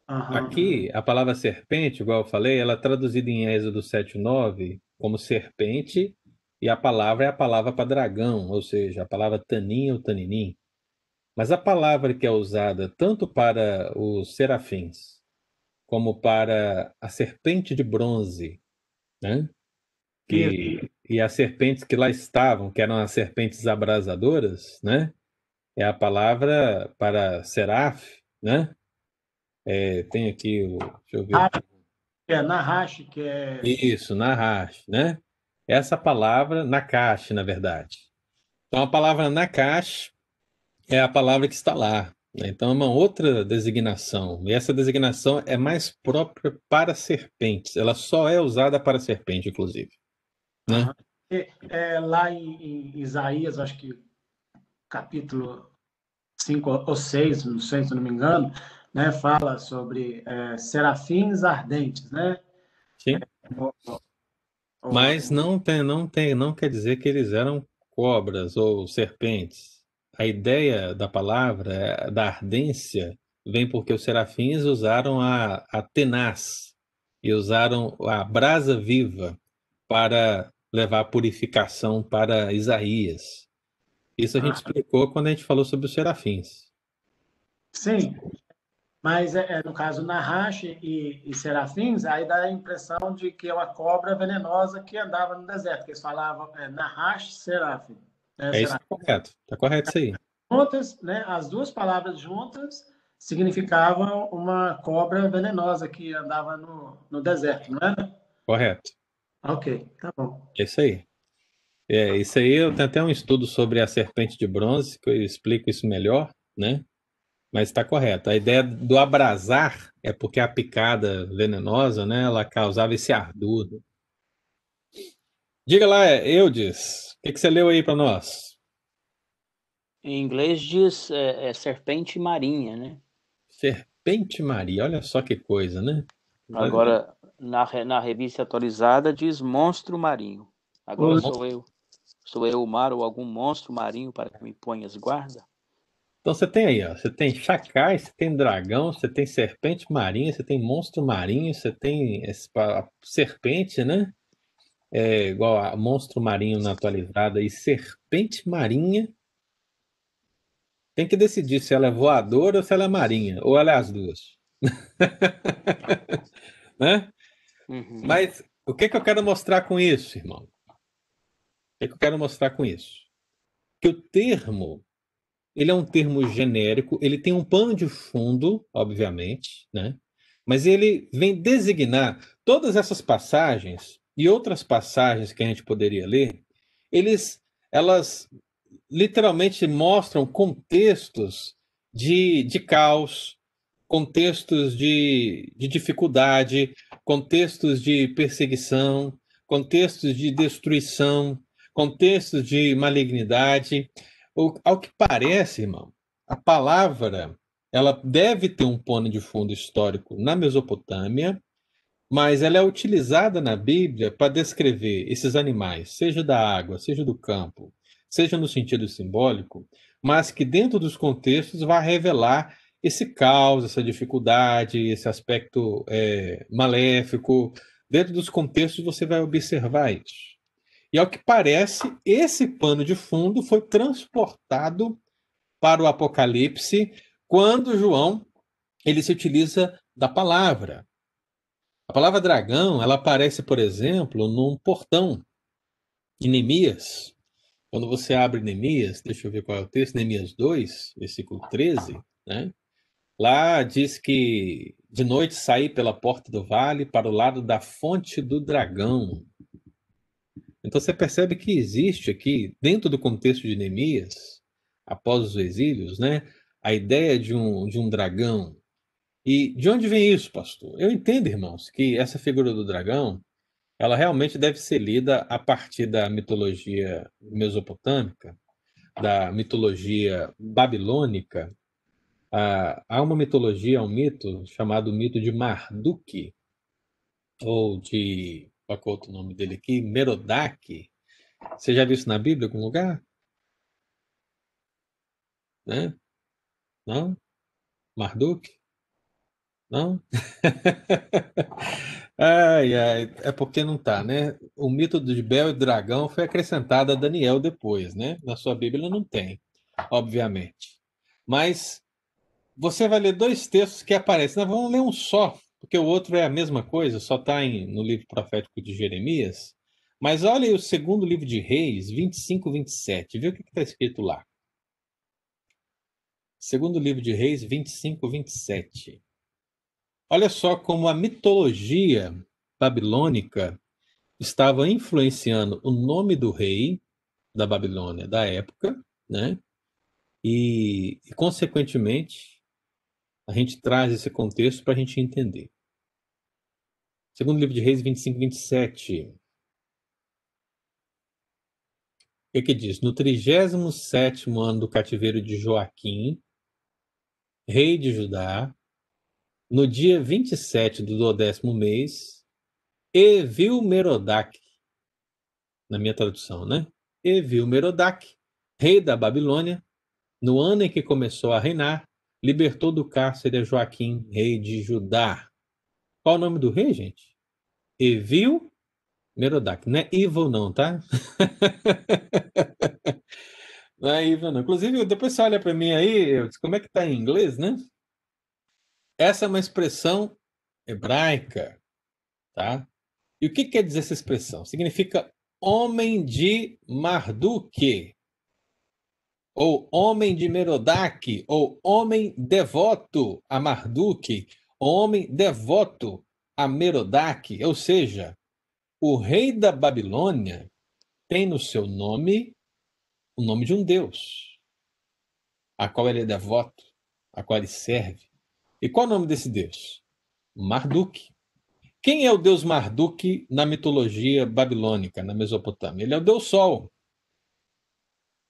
Aham. Aqui, a palavra serpente, igual eu falei, ela é traduzida em Êxodo 7,9 como serpente, e a palavra é a palavra para dragão, ou seja, a palavra tanim ou taninim. Mas a palavra que é usada tanto para os serafins como para a serpente de bronze, né? Que, e as serpentes que lá estavam, que eram as serpentes abrasadoras, né? É a palavra para seraf, né? É, tem aqui o. Deixa eu ver. Ah, É Nahash, que é. Isso, Nahash, né? Essa palavra, Nakash, na verdade. Então, a palavra Nakash é a palavra que está lá. Né? Então, é uma outra designação. E essa designação é mais própria para serpentes. Ela só é usada para serpente, inclusive. Né? É, é, lá em, em Isaías, acho que capítulo 5 ou 6, não sei se não me engano, né, fala sobre é, serafins ardentes, né? Sim. Mas não tem, não tem, não quer dizer que eles eram cobras ou serpentes. A ideia da palavra, da ardência, vem porque os serafins usaram a, a tenaz e usaram a brasa viva para levar a purificação para Isaías. Isso a gente Ah. explicou quando a gente falou sobre os serafins. Sim, mas é, é, no caso Nahash e, e serafins, aí dá a impressão de que é uma cobra venenosa que andava no deserto, que eles falavam é, Nahash serafim. Né, É isso tá correto. Está correto isso aí. juntas, né, as duas palavras juntas significavam uma cobra venenosa que andava no, no deserto, não é? Correto. Ok, tá bom. É isso aí. É, isso aí eu tenho até um estudo sobre a serpente de bronze, que eu explico isso melhor, né? Mas está correto. A ideia do abrasar é porque a picada venenosa, né, ela causava esse ardor. Diga lá, Eudes, o que, que você leu aí para nós? Em inglês diz é, é serpente marinha, né? Serpente Maria, olha só que coisa, né? Agora, na, na revista atualizada diz monstro marinho. Agora Oi. sou eu. Sou eu o mar ou algum monstro marinho para que me ponhas guarda? Então você tem aí, ó, você tem chacais, você tem dragão, você tem serpente marinha, você tem monstro marinho, você tem esse a serpente, né? É igual a monstro marinho na atualizada e serpente marinha. Tem que decidir se ela é voadora ou se ela é marinha, ou ela é as duas. né? Uhum. Mas o que que eu quero mostrar com isso, irmão? O que que eu quero mostrar com isso? Que o termo, ele é um termo genérico, ele tem um pano de fundo, obviamente, né? Mas ele vem designar todas essas passagens e outras passagens que a gente poderia ler, eles, elas literalmente mostram contextos de, de caos, contextos de, de dificuldade, contextos de perseguição, contextos de destruição, contextos de malignidade. O, ao que parece, irmão, a palavra ela deve ter um pano de fundo histórico na Mesopotâmia, mas ela é utilizada na Bíblia para descrever esses animais, seja da água, seja do campo, seja no sentido simbólico, mas que dentro dos contextos vai revelar esse caos, essa dificuldade, esse aspecto é, maléfico. Dentro dos contextos você vai observar isso. E ao que parece, esse pano de fundo foi transportado para o Apocalipse quando João ele se utiliza da palavra. A palavra dragão, ela aparece, por exemplo, num portão em Neemias. Quando você abre Neemias, deixa eu ver qual é o texto, Neemias 2, versículo 13, né? Lá diz que de noite saí pela porta do vale para o lado da fonte do dragão. Então você percebe que existe aqui, dentro do contexto de Neemias, após os exílios, né, a ideia de um, de um dragão. E de onde vem isso, pastor? Eu entendo, irmãos, que essa figura do dragão, ela realmente deve ser lida a partir da mitologia mesopotâmica, da mitologia babilônica, ah, há uma mitologia, um mito chamado mito de Marduk, ou de. Qual é outro nome dele aqui? Merodach. Você já viu isso na Bíblia em algum lugar? Né? Não? Marduk? Não? ai, ai, é porque não tá, né? O mito de Bel e Dragão foi acrescentado a Daniel depois, né? Na sua Bíblia não tem, obviamente. Mas você vai ler dois textos que aparecem. Nós vamos ler um só, porque o outro é a mesma coisa, só está no livro profético de Jeremias. Mas olha aí o segundo livro de Reis, 25, 27. Vê o que está escrito lá. Segundo livro de Reis, 25, 27. Olha só como a mitologia babilônica estava influenciando o nome do rei da Babilônia da época, né? E, e consequentemente, a gente traz esse contexto para a gente entender. Segundo livro de Reis 25, 27. O que, que diz? No 37 ano do cativeiro de Joaquim, rei de Judá, no dia 27 do dodécimo mês, Evil Merodach, na minha tradução, né? Evil Merodach, rei da Babilônia, no ano em que começou a reinar, libertou do cárcere a Joaquim, rei de Judá. Qual o nome do rei, gente? Evil Merodach. Não é evil, não, tá? não é evil, não. Inclusive, depois você olha para mim aí, como é que tá em inglês, né? Essa é uma expressão hebraica, tá? E o que quer dizer essa expressão? Significa homem de Marduk ou homem de Merodach, ou homem devoto a Marduk, homem devoto a Merodach, ou seja, o rei da Babilônia tem no seu nome o nome de um deus, a qual ele é devoto, a qual ele serve. E qual é o nome desse deus? Marduk. Quem é o deus Marduk na mitologia babilônica, na Mesopotâmia? Ele é o deus Sol.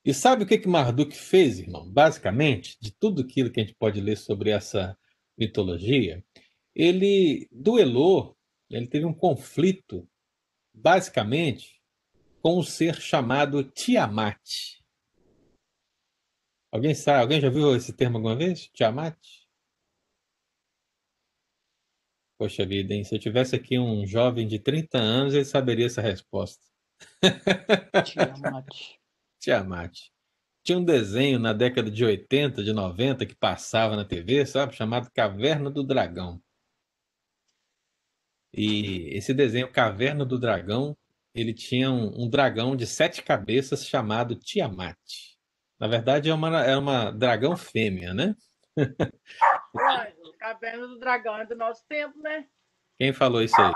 E sabe o que, que Marduk fez, irmão? Basicamente, de tudo aquilo que a gente pode ler sobre essa mitologia, ele duelou, ele teve um conflito, basicamente, com um ser chamado Tiamat. Alguém sabe? Alguém já viu esse termo alguma vez? Tiamat? Poxa vida, hein? Se eu tivesse aqui um jovem de 30 anos, ele saberia essa resposta. Tiamat. Tiamat. Tinha um desenho na década de 80, de 90, que passava na TV, sabe? Chamado Caverna do Dragão. E esse desenho, Caverna do Dragão, ele tinha um, um dragão de sete cabeças chamado Tiamat. Na verdade, é uma, é uma dragão fêmea, né? Caverna do Dragão é do nosso tempo, né? Quem falou isso aí?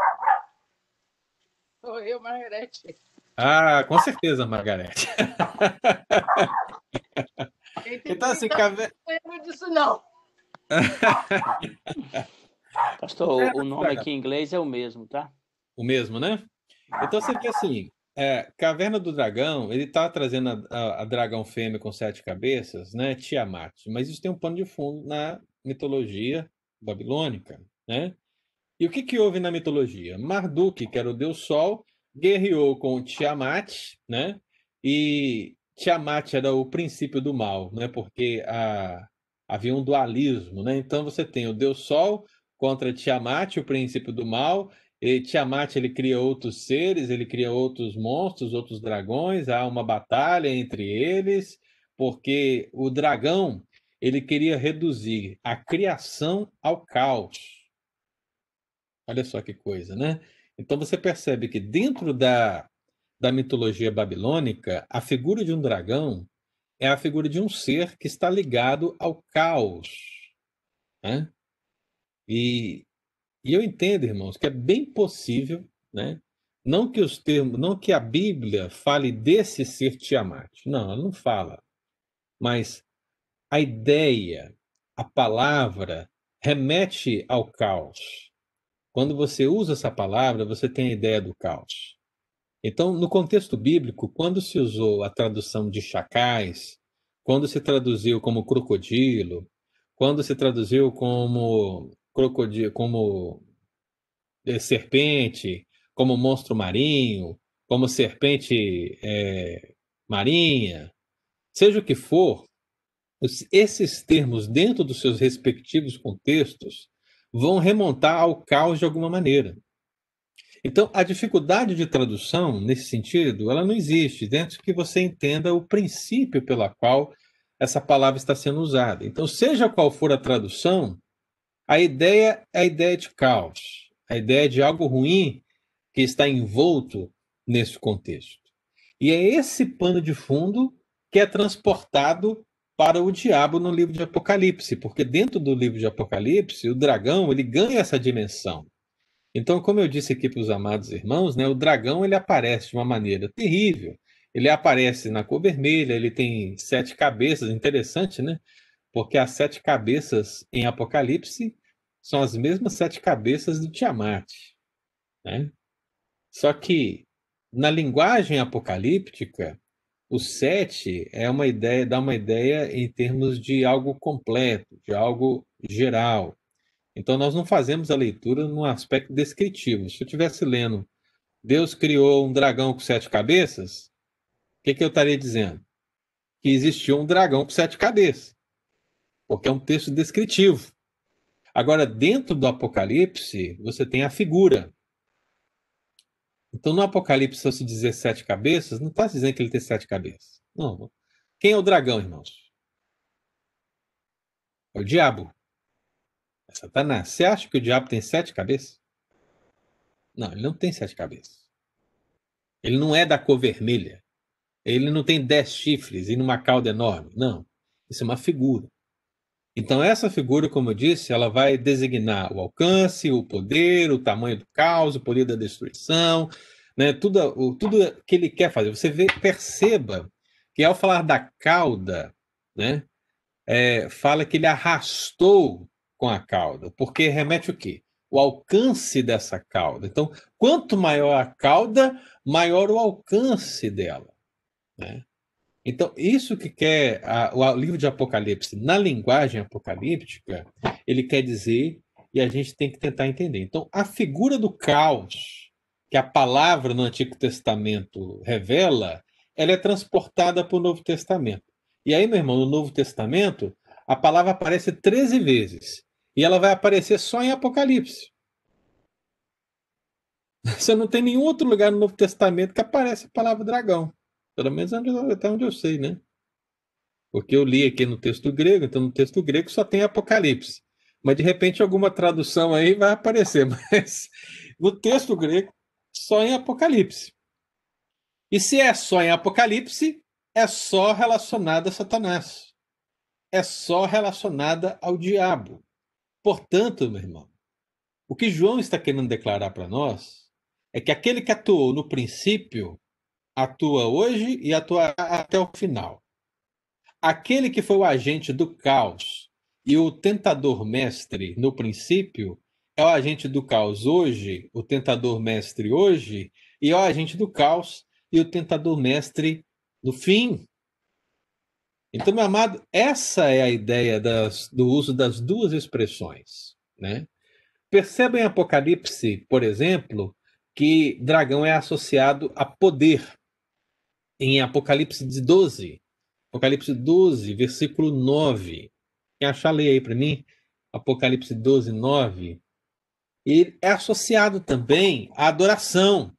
Sou eu, Margarete. Ah, com certeza, Margarete. Quem tem Então, assim, 30 caverna. Não lembro disso, não. Pastor, o nome aqui em inglês é o mesmo, tá? O mesmo, né? Então você vê assim, é, Caverna do Dragão, ele está trazendo a, a, a, dragão fêmea com sete cabeças, né? Tiamat. Mas isso tem um pano de fundo na mitologia babilônica, né? E o que, que houve na mitologia? Marduk, que era o deus Sol, guerreou com Tiamat, né? E Tiamat era o princípio do mal, né? Porque a, havia um dualismo, né? Então você tem o deus Sol contra Tiamat, o princípio do mal, e Tiamat ele cria outros seres, ele cria outros monstros, outros dragões, há uma batalha entre eles, porque o dragão ele queria reduzir a criação ao caos. Olha só que coisa, né? Então você percebe que dentro da, da mitologia babilônica, a figura de um dragão é a figura de um ser que está ligado ao caos. Né? E, e eu entendo, irmãos, que é bem possível, né? Não que os termos, não que a Bíblia fale desse ser Tiamat. Não, ela não fala. Mas a ideia, a palavra remete ao caos. Quando você usa essa palavra, você tem a ideia do caos. Então, no contexto bíblico, quando se usou a tradução de chacais, quando se traduziu como crocodilo, quando se traduziu como crocodilo, como é, serpente, como monstro marinho, como serpente é, marinha, seja o que for, esses termos, dentro dos seus respectivos contextos, vão remontar ao caos de alguma maneira. Então, a dificuldade de tradução, nesse sentido, ela não existe, dentro que você entenda o princípio pela qual essa palavra está sendo usada. Então, seja qual for a tradução, a ideia é a ideia de caos, a ideia de algo ruim que está envolto nesse contexto. E é esse pano de fundo que é transportado para o diabo no livro de Apocalipse, porque dentro do livro de Apocalipse, o dragão ele ganha essa dimensão. Então, como eu disse aqui para os amados irmãos, né, o dragão ele aparece de uma maneira terrível. Ele aparece na cor vermelha, ele tem sete cabeças, interessante, né? porque as sete cabeças em Apocalipse são as mesmas sete cabeças do Tiamat. Né? Só que na linguagem apocalíptica, o sete é uma ideia, dá uma ideia em termos de algo completo, de algo geral. Então nós não fazemos a leitura no aspecto descritivo. Se eu estivesse lendo Deus criou um dragão com sete cabeças, o que, que eu estaria dizendo? Que existiu um dragão com sete cabeças porque é um texto descritivo. Agora, dentro do Apocalipse, você tem a figura. Então, no Apocalipse, se você dizer sete cabeças, não está dizendo que ele tem sete cabeças. Não. Quem é o dragão, irmãos? É o diabo. É Satanás. Você acha que o diabo tem sete cabeças? Não, ele não tem sete cabeças. Ele não é da cor vermelha. Ele não tem dez chifres e numa cauda enorme. Não. Isso é uma figura. Então, essa figura, como eu disse, ela vai designar o alcance, o poder, o tamanho do caos, o poder da destruição, né? tudo, o, tudo que ele quer fazer. Você vê, perceba que ao falar da cauda, né, é, fala que ele arrastou com a cauda, porque remete o quê? O alcance dessa cauda. Então, quanto maior a cauda, maior o alcance dela. Né? Então, isso que quer a, o livro de Apocalipse, na linguagem apocalíptica, ele quer dizer, e a gente tem que tentar entender. Então, a figura do caos, que a palavra no Antigo Testamento revela, ela é transportada para o Novo Testamento. E aí, meu irmão, no Novo Testamento, a palavra aparece 13 vezes. E ela vai aparecer só em Apocalipse. Você não tem nenhum outro lugar no Novo Testamento que aparece a palavra dragão. Pelo menos até onde eu sei, né? Porque eu li aqui no texto grego, então no texto grego só tem Apocalipse. Mas de repente alguma tradução aí vai aparecer. Mas no texto grego, só em Apocalipse. E se é só em Apocalipse, é só relacionada a Satanás. É só relacionada ao diabo. Portanto, meu irmão, o que João está querendo declarar para nós é que aquele que atuou no princípio atua hoje e atuará até o final. Aquele que foi o agente do caos E o tentador mestre, no princípio, é o agente do caos hoje, o tentador mestre hoje, e é o agente do caos e o tentador mestre no fim. Então, meu amado, essa é a ideia das, do uso das duas expressões. Né? Percebem em Apocalipse, por exemplo, que dragão é associado a poder. Em Apocalipse 12, Apocalipse 12, versículo 9. Quem achar, leia aí para mim. Apocalipse 12, 9. E é associado também à adoração.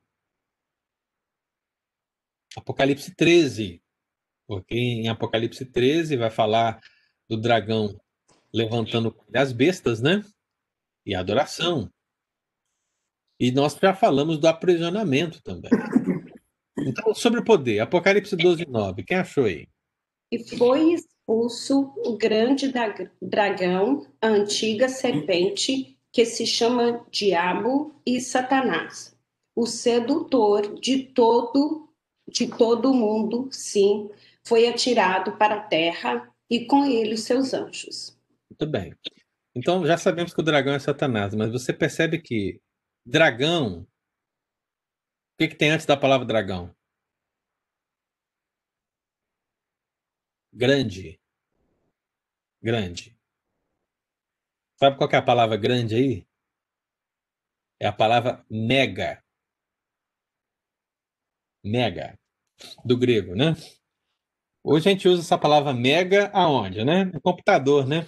Apocalipse 13, porque em Apocalipse 13 vai falar do dragão levantando as bestas, né? E a adoração. E nós já falamos do aprisionamento também. Então, sobre o poder, Apocalipse 12, 9. Quem achou aí? E foi expulso o grande dragão, a antiga serpente, que se chama Diabo e Satanás, o sedutor de todo de todo o mundo, sim, foi atirado para a terra e com ele seus anjos. Muito bem. Então já sabemos que o dragão é Satanás, mas você percebe que dragão. O que, que tem antes da palavra dragão? Grande. Grande. Sabe qual é a palavra grande aí? É a palavra mega. Mega. Do grego, né? Hoje a gente usa essa palavra mega aonde, né? No computador, né?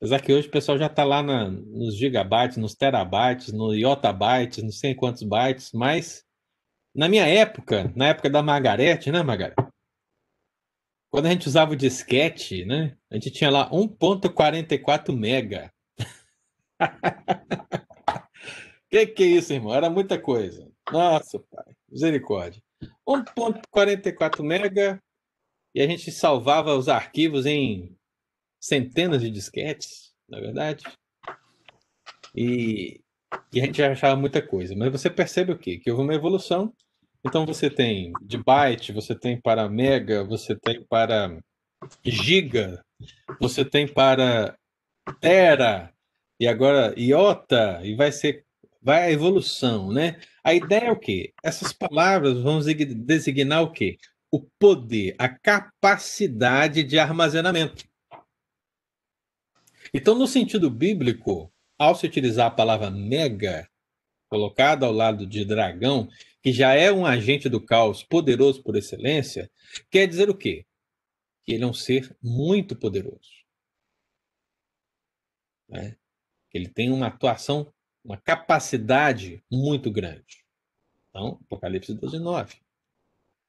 Apesar que hoje o pessoal já está lá na, nos gigabytes, nos terabytes, no yottabytes, não sei quantos bytes, mas na minha época, na época da Margarete, né, Margarete? Quando a gente usava o disquete, né? A gente tinha lá 1.44 mega. que que é isso, irmão? Era muita coisa. Nossa, pai. Misericórdia. 1.44 mega e a gente salvava os arquivos em centenas de disquetes, na verdade. E, e a gente já achava muita coisa. Mas você percebe o quê? Que houve uma evolução. Então você tem de byte, você tem para mega, você tem para giga, você tem para tera, e agora iota, e vai ser vai a evolução, né? A ideia é o quê? Essas palavras vão designar o quê? O poder, a capacidade de armazenamento. Então, no sentido bíblico, ao se utilizar a palavra mega, colocada ao lado de dragão, que já é um agente do caos poderoso por excelência, quer dizer o quê? Que ele é um ser muito poderoso. Né? Ele tem uma atuação uma capacidade muito grande. Então, Apocalipse 12, 9.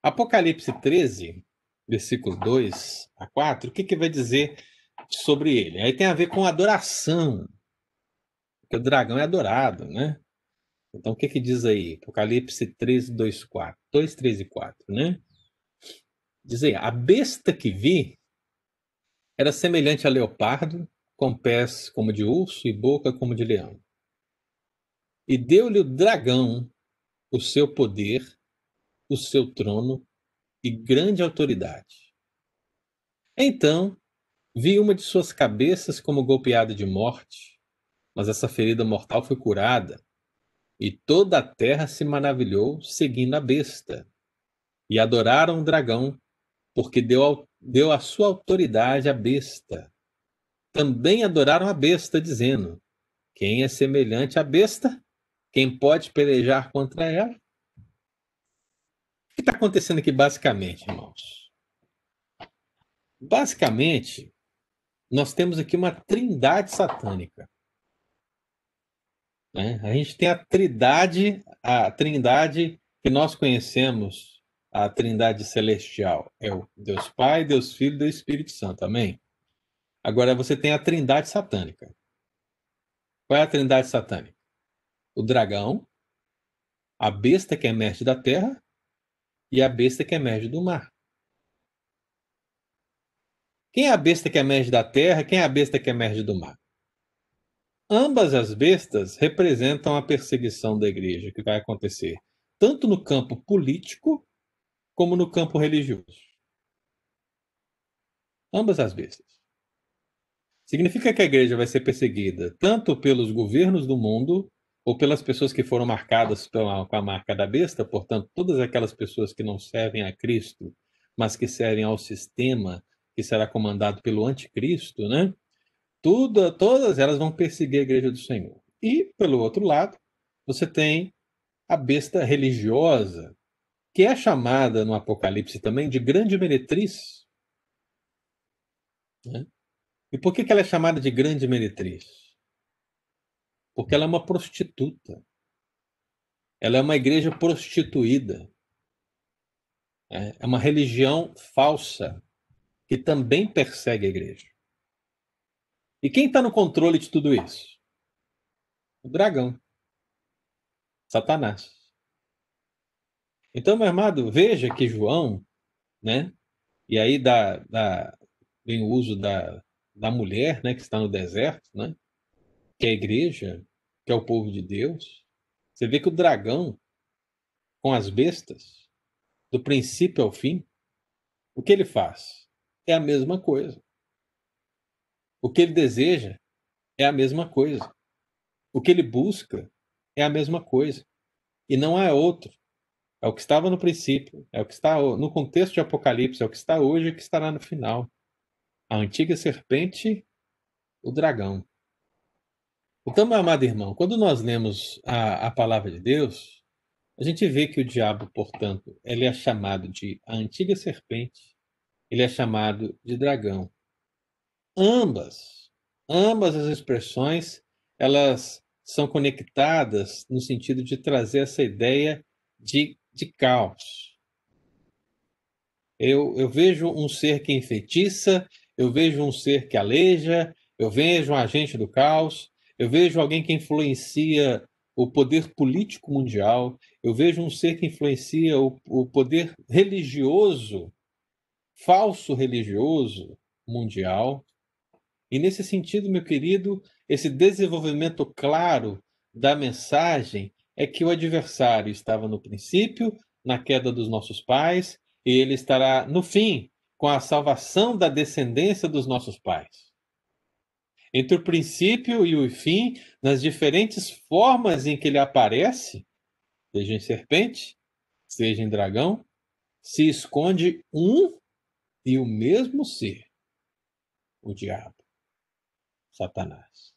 Apocalipse 13, versículo 2 a 4, o que, que vai dizer sobre ele? Aí tem a ver com adoração. Porque o dragão é adorado, né? Então, o que, que diz aí? Apocalipse 13, 2, 4. 2, 3 e 4, né? Diz aí, a besta que vi era semelhante a leopardo, com pés como de urso e boca como de leão. E deu-lhe o dragão o seu poder, o seu trono e grande autoridade. Então vi uma de suas cabeças como golpeada de morte, mas essa ferida mortal foi curada, e toda a terra se maravilhou seguindo a besta, e adoraram o dragão, porque deu, deu a sua autoridade à besta. Também adoraram a besta, dizendo: Quem é semelhante à besta? Quem pode pelejar contra ela? O que está acontecendo aqui basicamente, irmãos? Basicamente, nós temos aqui uma trindade satânica. Né? A gente tem a trindade, a trindade que nós conhecemos, a trindade celestial. É o Deus Pai, Deus Filho e Deus Espírito Santo. Amém? Agora você tem a trindade satânica. Qual é a trindade satânica? o dragão, a besta que emerge da terra e a besta que emerge do mar. Quem é a besta que emerge da terra? Quem é a besta que emerge do mar? Ambas as bestas representam a perseguição da igreja que vai acontecer tanto no campo político como no campo religioso. Ambas as bestas. significa que a igreja vai ser perseguida tanto pelos governos do mundo ou pelas pessoas que foram marcadas pela, com a marca da besta, portanto, todas aquelas pessoas que não servem a Cristo, mas que servem ao sistema que será comandado pelo anticristo, né? Tudo, todas elas vão perseguir a igreja do Senhor. E, pelo outro lado, você tem a besta religiosa, que é chamada no Apocalipse também de grande meretriz. Né? E por que, que ela é chamada de grande meretriz? Porque ela é uma prostituta. Ela é uma igreja prostituída. É, é uma religião falsa que também persegue a igreja. E quem está no controle de tudo isso? O dragão. Satanás. Então, meu amado, veja que João, né? E aí dá, dá, vem o uso da, da mulher, né? Que está no deserto, né? Que é a igreja, que é o povo de Deus. Você vê que o dragão, com as bestas, do princípio ao fim, o que ele faz? É a mesma coisa. O que ele deseja é a mesma coisa. O que ele busca é a mesma coisa. E não há outro. É o que estava no princípio, é o que está no contexto de Apocalipse, é o que está hoje e o que estará no final. A antiga serpente, o dragão. Então, meu amado irmão, quando nós lemos a, a palavra de Deus, a gente vê que o diabo, portanto, ele é chamado de a antiga serpente, ele é chamado de dragão. Ambas, ambas as expressões, elas são conectadas no sentido de trazer essa ideia de, de caos. Eu, eu vejo um ser que enfeitiça, eu vejo um ser que aleja, eu vejo um agente do caos, eu vejo alguém que influencia o poder político mundial, eu vejo um ser que influencia o, o poder religioso, falso religioso mundial. E nesse sentido, meu querido, esse desenvolvimento claro da mensagem é que o adversário estava no princípio, na queda dos nossos pais, e ele estará no fim, com a salvação da descendência dos nossos pais. Entre o princípio e o fim, nas diferentes formas em que ele aparece, seja em serpente, seja em dragão, se esconde um e o mesmo ser, o diabo, Satanás.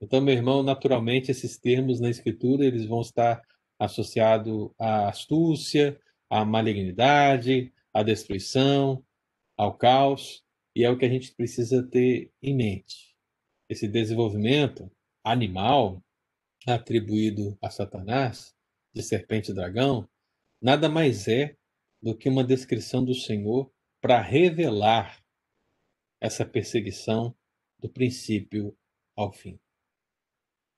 Então, meu irmão, naturalmente esses termos na escritura eles vão estar associados à astúcia, à malignidade, à destruição, ao caos, e é o que a gente precisa ter em mente. Esse desenvolvimento animal atribuído a Satanás, de serpente e dragão, nada mais é do que uma descrição do Senhor para revelar essa perseguição do princípio ao fim.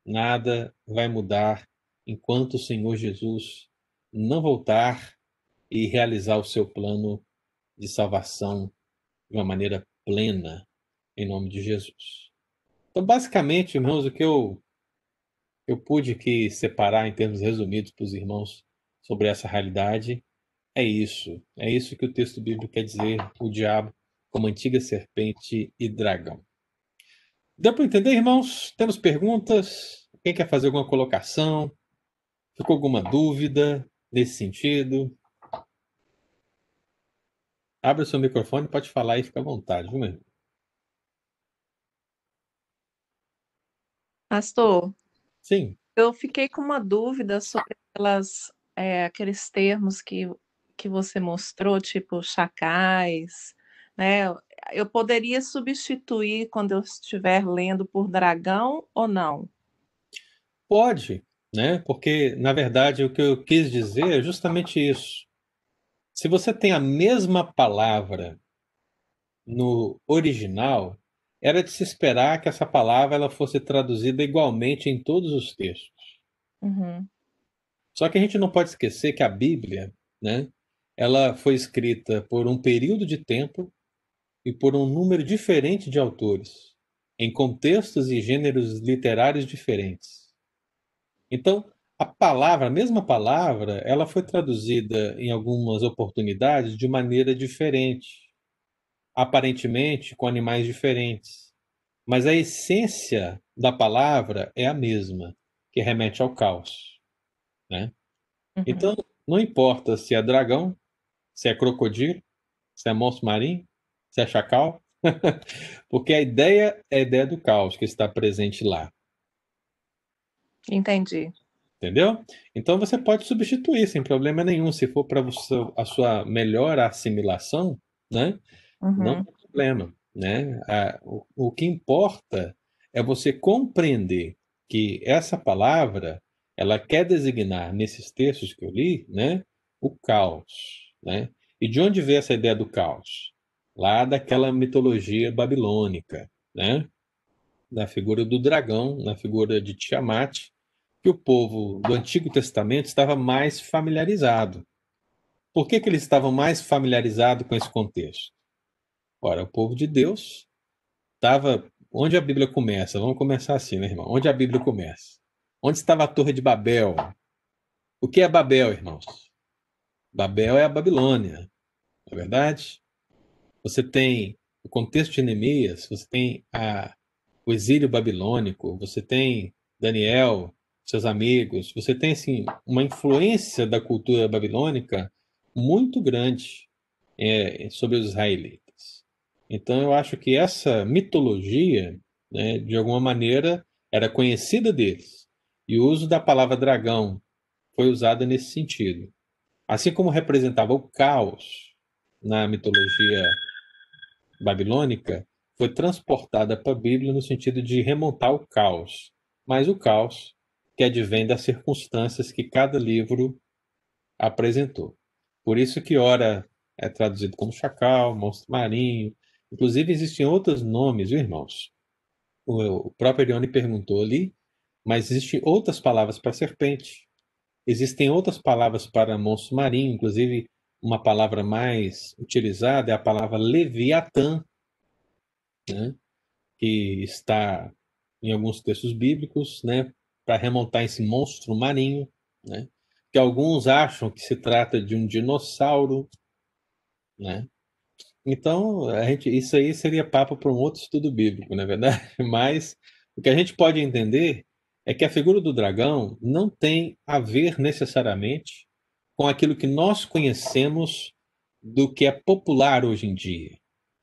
Nada vai mudar enquanto o Senhor Jesus não voltar e realizar o seu plano de salvação de uma maneira plena, em nome de Jesus. Então, basicamente, irmãos, o que eu, eu pude aqui separar em termos resumidos para os irmãos sobre essa realidade é isso. É isso que o texto bíblico quer dizer, o diabo como antiga serpente e dragão. Deu para entender, irmãos? Temos perguntas? Quem quer fazer alguma colocação? Ficou alguma dúvida nesse sentido? Abre o seu microfone, pode falar e fica à vontade, viu, meu? Pastor, Sim. eu fiquei com uma dúvida sobre aquelas, é, aqueles termos que, que você mostrou, tipo chacais, né? Eu poderia substituir quando eu estiver lendo por dragão ou não? Pode, né? Porque, na verdade, o que eu quis dizer é justamente isso. Se você tem a mesma palavra no original, era de se esperar que essa palavra ela fosse traduzida igualmente em todos os textos. Uhum. Só que a gente não pode esquecer que a Bíblia, né, ela foi escrita por um período de tempo e por um número diferente de autores, em contextos e gêneros literários diferentes. Então, a palavra, a mesma palavra, ela foi traduzida em algumas oportunidades de maneira diferente, aparentemente com animais diferentes. mas a essência da palavra é a mesma, que remete ao caos, né? Uhum. Então, não importa se é dragão, se é crocodilo, se é monstro marinho, se é chacal, porque a ideia é a ideia do caos que está presente lá. Entendi. Entendeu? Então você pode substituir sem problema nenhum, se for para a sua melhor assimilação, né? Uhum. Não tem problema, né? A- o, o que importa é você compreender que essa palavra, ela quer designar nesses textos que eu li, né? O caos, né? E de onde veio essa ideia do caos? Lá daquela mitologia babilônica, né? Da figura do dragão, na figura de Tiamat, que o povo do Antigo Testamento estava mais familiarizado. Por que, que eles estavam mais familiarizados com esse contexto? Ora, o povo de Deus estava. Onde a Bíblia começa? Vamos começar assim, né, irmão? Onde a Bíblia começa? Onde estava a Torre de Babel? O que é Babel, irmãos? Babel é a Babilônia, não é verdade? Você tem o contexto de Neemias, você tem a, o exílio babilônico, você tem Daniel, seus amigos, você tem assim uma influência da cultura babilônica muito grande é, sobre os israelitas. Então eu acho que essa mitologia, né, de alguma maneira, era conhecida deles. E o uso da palavra dragão foi usada nesse sentido. Assim como representava o caos na mitologia babilônica, foi transportada para a Bíblia no sentido de remontar o caos. Mas o caos que advém das circunstâncias que cada livro apresentou. Por isso que ora é traduzido como chacal, monstro marinho. Inclusive existem outros nomes, irmãos? O, próprio Erione perguntou ali, mas existem outras palavras para serpente. Existem outras palavras para monstro marinho, inclusive uma palavra mais utilizada é a palavra leviatã, né? que está em alguns textos bíblicos, né? para remontar esse monstro marinho, né? que alguns acham que se trata de um dinossauro, né? Então, a gente, isso aí seria papo para um outro estudo bíblico, não é verdade? Mas o que a gente pode entender é que a figura do dragão não tem a ver necessariamente com aquilo que nós conhecemos do que é popular hoje em dia,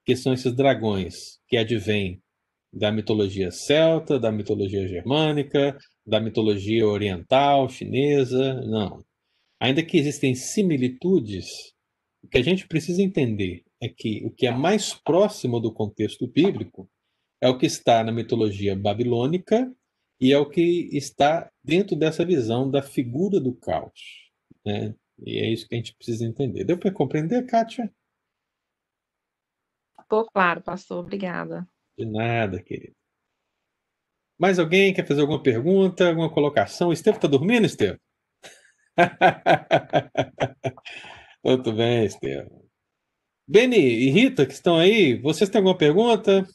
que são esses dragões que advêm da mitologia celta, da mitologia germânica, da mitologia oriental, chinesa, não. Ainda que existem similitudes, o que a gente precisa entender é que o que é mais próximo do contexto bíblico é o que está na mitologia babilônica e é o que está dentro dessa visão da figura do caos. Né? E é isso que a gente precisa entender. Deu para compreender, Kátia? Ficou claro, pastor. Obrigada. De nada, querido. Mais alguém quer fazer alguma pergunta, alguma colocação? Estevam está dormindo, Estevam? Muito bem, Estevam. Beni e Rita, que estão aí, vocês têm alguma pergunta?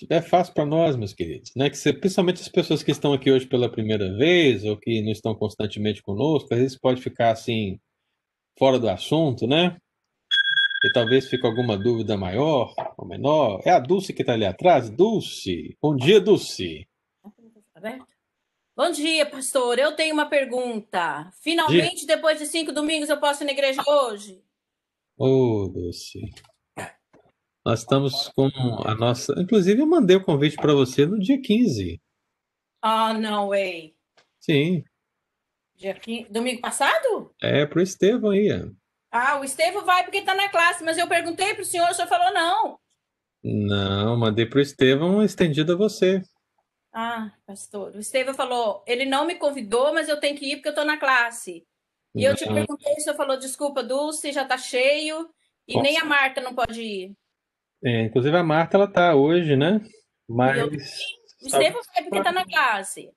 Se tiver, fácil para nós, meus queridos. Né? Que você, principalmente as pessoas que estão aqui hoje pela primeira vez ou que não estão constantemente conosco, às vezes pode ficar assim, fora do assunto, né? E talvez fique alguma dúvida maior ou menor. É a Dulce que está ali atrás? Dulce. Bom dia, Dulce. Bom dia, pastor. Eu tenho uma pergunta. Finalmente, depois de cinco domingos, eu posso ir na igreja hoje? Ô, Dulce. Nós estamos com a nossa. Inclusive, eu mandei o convite para você no dia 15. Ah, não, way. Sim. Dia 15... Domingo passado? É pro Estevão aí. ó. Ah, o Estevam vai porque está na classe, mas eu perguntei para o senhor, o senhor falou não. Não, mandei pro Estevão estendido a você. Ah, pastor, o Estevam falou, ele não me convidou, mas eu tenho que ir porque eu estou na classe. E eu te Não. perguntei, o senhor falou, desculpa, Dulce, já está cheio, e Nossa. nem a Marta não pode ir. É, inclusive a Marta ela tá hoje, né? Mas O Estevam vai porque está na classe.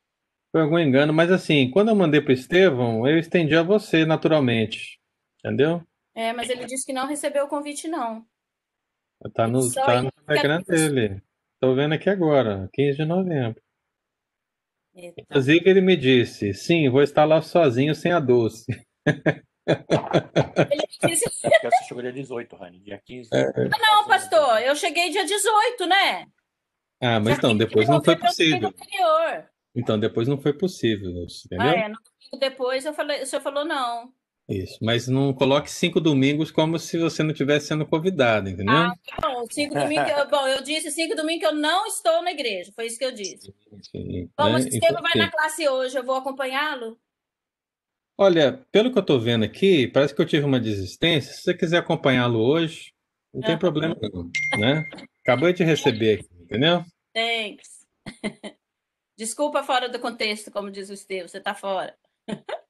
foi algum engano, mas assim, quando eu mandei pro Estevão, eu estendi a você naturalmente. Entendeu? É, mas ele disse que não recebeu o convite, não. Tá no, Só tá no Instagram dele. Tô vendo aqui agora, 15 de novembro. Eita. Inclusive ele me disse, sim, vou estar lá sozinho sem a Dulce. Ele disse, Porque você chegou dia 18, Rani, dia 15. É. "Ah, não, pastor, eu cheguei dia 18, né? Ah, mas então, depois não foi possível. Então, depois não foi possível, entendeu? Ah, é, no domingo depois eu falei, o senhor falou não. Isso, mas não coloque cinco domingos como se você não estivesse sendo convidado, entendeu? Ah, bom, cinco domingos, eu, bom, eu disse cinco domingos que eu não estou na igreja, foi isso que eu disse. Sim, Bom, né? mas o Estevam Então, vai na classe hoje, eu vou acompanhá-lo? Olha, pelo que eu estou vendo aqui, parece que eu tive uma desistência. Se você quiser acompanhá-lo hoje, não tem problema né? Acabei de receber aqui, entendeu? Thanks. Desculpa fora do contexto, como diz o Estevam, você tá fora.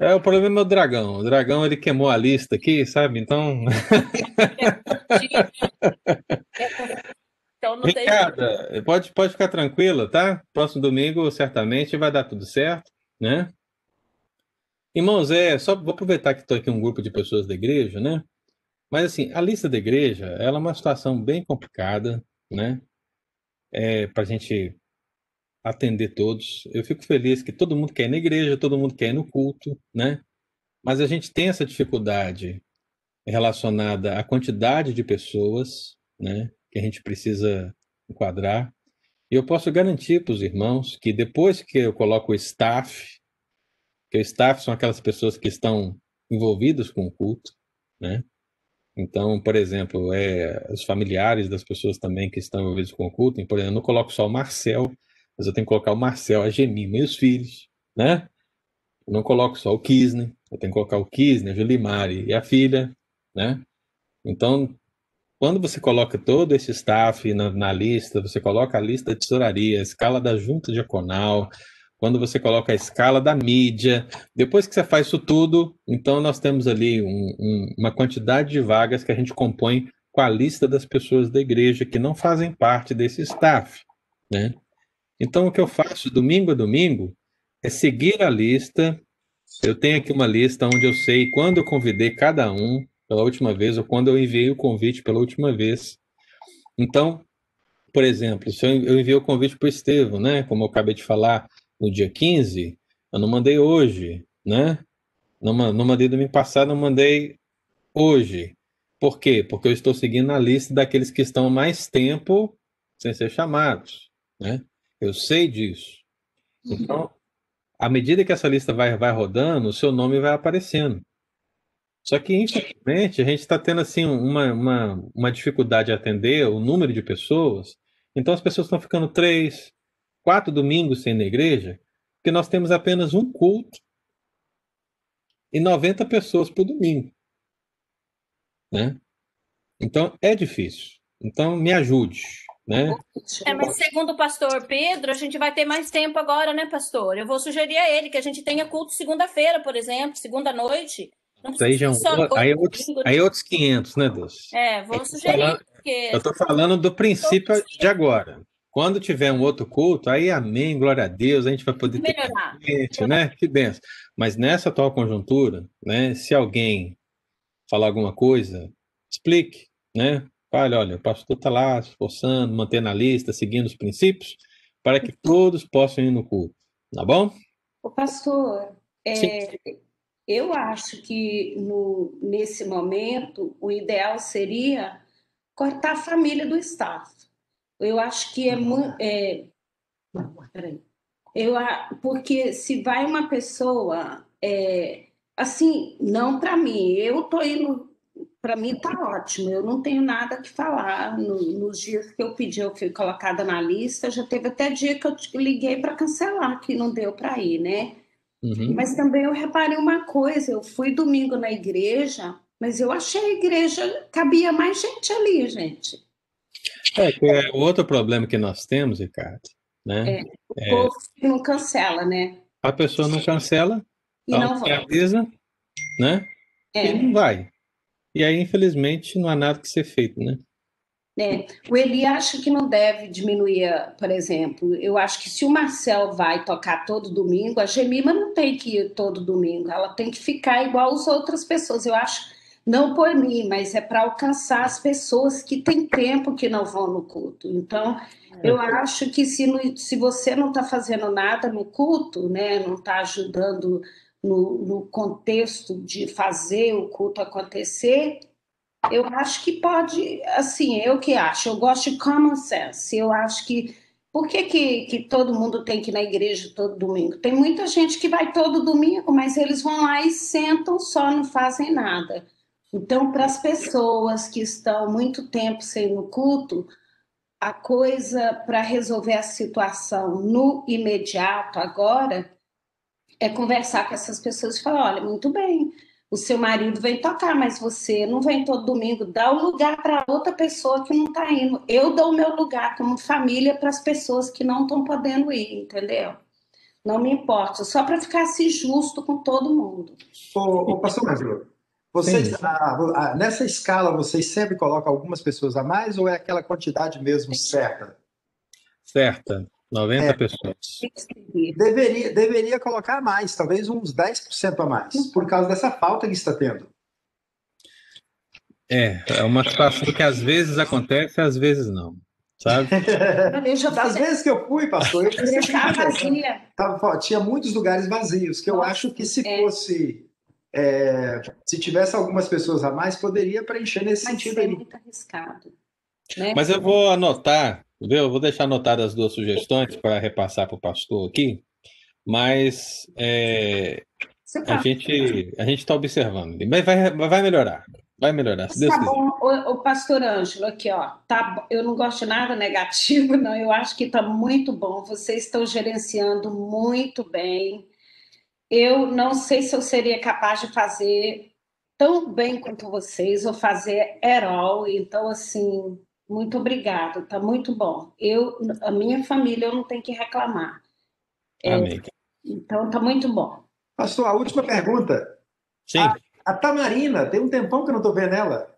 É, o problema é o dragão. O dragão, ele queimou a lista aqui, sabe? Então, Então não tem pode, pode ficar tranquila, tá? Próximo domingo, certamente, vai dar tudo certo, né? Irmãos, é, só vou aproveitar que estou aqui um grupo de pessoas da igreja, né? Mas, assim, a lista da igreja, ela é uma situação bem complicada, né? É, para a gente atender todos. Eu fico feliz que todo mundo quer ir na igreja, todo mundo quer ir no culto, né? Mas a gente tem essa dificuldade relacionada à quantidade de pessoas, né? Que a gente precisa enquadrar. E eu posso garantir para os irmãos que depois que eu coloco o staff, que o staff são aquelas pessoas que estão envolvidas com o culto, né? Então, por exemplo, é, os familiares das pessoas também que estão envolvidos com o culto, por exemplo, eu não coloco só o Marcel, mas eu tenho que colocar o Marcel, a Gemima os filhos, né? Eu não coloco só o Kisney, eu tenho que colocar o Kisney, a Julimari e a filha, né? Então, quando você coloca todo esse staff na, na lista, você coloca a lista de tesouraria, a escala da junta diaconal, quando você coloca a escala da mídia, depois que você faz isso tudo, então nós temos ali um- um- uma quantidade de vagas que a gente compõe com a lista das pessoas da igreja que não fazem parte desse staff, né? Então o que eu faço domingo a domingo é seguir a lista. Eu tenho aqui uma lista onde eu sei quando eu convidei cada um pela última vez ou quando eu enviei o convite pela última vez. Então, por exemplo, se eu enviei o convite para o Estevão, né? Como eu acabei de falar, no dia 15, eu não mandei hoje, né? Não, não mandei domingo passado, não mandei hoje. Por quê? Porque eu estou seguindo a lista daqueles que estão mais tempo sem ser chamados, né? Eu sei disso. Então, à medida que essa lista vai, vai rodando, o seu nome vai aparecendo. Só que, infelizmente, a gente está tendo assim uma, uma, uma dificuldade de atender o número de pessoas. Então, as pessoas estão ficando três, quatro domingos sem ir na igreja, porque nós temos apenas um culto e 90 pessoas por domingo. Né? Então, é difícil. Então, me ajude. Né? É, mas segundo o pastor Pedro, a gente vai ter mais tempo agora, né, pastor? Eu vou sugerir a ele que a gente tenha culto segunda-feira, por exemplo, segunda noite. Aí, já é um- aí, é outros, domingo, aí é outros 500, né, Deus? É, vou tô sugerir, falando- porque Eu estou falando do princípio de agora. Quando tiver um outro culto, aí amém, glória a Deus, a gente vai poder ter melhorar. gente, né? Que benção. Mas nessa atual conjuntura, né, se alguém falar alguma coisa, explique, né? Fale, olha, o pastor está lá se esforçando, mantendo a lista, seguindo os princípios, para que todos possam ir no culto, tá bom? O pastor, é, eu acho que no, nesse momento o ideal seria cortar a família do staff. Eu acho que é muito. É, peraí. Eu, porque se vai uma pessoa, é, assim, não para mim, eu tô indo, para mim tá ótimo, eu não tenho nada que falar. No- nos dias que eu pedi, eu fui colocada na lista, já teve até dia que eu liguei para cancelar, que não deu para ir, né? Uhum. Mas também eu reparei uma coisa, eu fui domingo na igreja, mas eu achei a igreja, cabia mais gente ali, gente. É, que é o outro problema que nós temos, Ricardo, né? É, o É. povo não cancela, né? A pessoa não cancela, E ela não avisa, né? É. E não vai. E aí, infelizmente, não há nada que ser feito, né? É, o Eli acha que não deve diminuir, por exemplo, eu acho que se o Marcel vai tocar todo domingo, a Gemima não tem que ir todo domingo, ela tem que ficar igual as outras pessoas. Eu acho, não por mim, mas é para alcançar as pessoas que têm tempo que não vão no culto. Então, eu acho que se, se você não está fazendo nada no culto, né, não está ajudando no, no contexto de fazer o culto acontecer, eu acho que pode, assim, eu que acho, eu gosto de common sense, eu acho que por que, que, que, todo mundo tem que ir na igreja todo domingo? Tem muita gente que vai todo domingo, mas eles vão lá e sentam só, não fazem nada. Então, para as pessoas que estão muito tempo sem no culto, a coisa para resolver a situação no imediato, agora, é conversar com essas pessoas e falar: olha, muito bem, o seu marido vem tocar, mas você não vem todo domingo, dá o lugar para outra pessoa que não está indo. Eu dou o meu lugar como família para as pessoas que não estão podendo ir, entendeu? Não me importa, só para ficar assim justo com todo mundo. Ô, ô pastor Marcelo, vocês, a, a, nessa escala, vocês sempre colocam algumas pessoas a mais ou é aquela quantidade mesmo certa? Certa. 90 é, pessoas. Deveria, deveria colocar mais, talvez uns 10% a mais, por causa dessa falta que está tendo. É, é uma situação que às vezes acontece, às vezes não, sabe? Às vezes que eu fui, pastor, eu percebi que tinha muitos lugares vazios, que eu Nossa, acho que se é. fosse, é, se tivesse algumas pessoas a mais, poderia preencher nesse Mas sentido é aí. muito arriscado. Né? Mas eu vou anotar eu vou deixar anotadas as duas sugestões para repassar para o pastor aqui, mas é, a gente a gente está observando, mas vai, vai melhorar, vai melhorar. Se Deus tá quiser. bom, o, o pastor Ângelo, aqui ó, tá, eu não gosto de nada negativo, não. Eu acho que está muito bom. Vocês estão gerenciando muito bem. Eu não sei se eu seria capaz de fazer tão bem quanto vocês, ou fazer all. Então, assim, muito obrigado, tá muito bom. Eu, a minha família, eu não tenho que reclamar. É, então, tá muito bom. Pastor, a última pergunta. Sim. A, a Tamarina, tem um tempão que eu não estou vendo ela.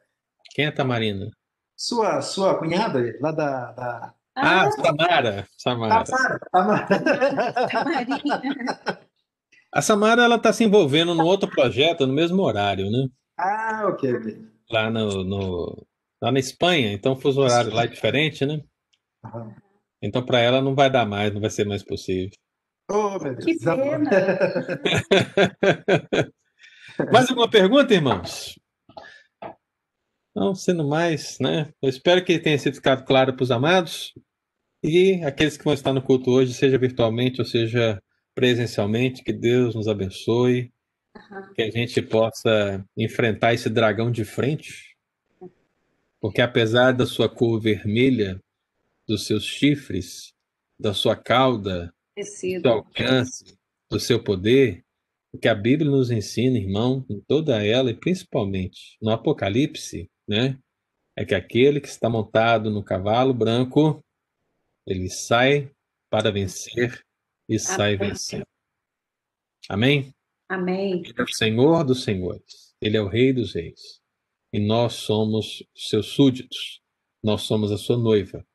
Quem é a Tamarina? Sua, sua cunhada, lá da. da... Ah, ah Samara. Samara. Samara. Samara. Tamarina. A Samara ela está se envolvendo no outro projeto no mesmo horário, né? Ah, ok, ok. Lá no, no Lá na Espanha, então o fuso horário lá é diferente, né? Uhum. Então para ela não vai dar mais, não vai ser mais possível. Oh, meu Deus. Que pena. mais alguma pergunta, irmãos? Não, sendo mais, né? Eu espero que tenha sido ficado claro para os amados e aqueles que vão estar no culto hoje, seja virtualmente ou seja presencialmente, que Deus nos abençoe, uhum. que a gente possa enfrentar esse dragão de frente porque apesar da sua cor vermelha, dos seus chifres, da sua cauda, do seu alcance, do seu poder, o que a Bíblia nos ensina, irmão, em toda ela e principalmente no Apocalipse, né, é que aquele que está montado no cavalo branco, ele sai para vencer e Amém. sai vencendo. Amém? Amém. Ele é o Senhor dos senhores, ele é o Rei dos reis e nós somos seus súditos, nós somos a sua noiva,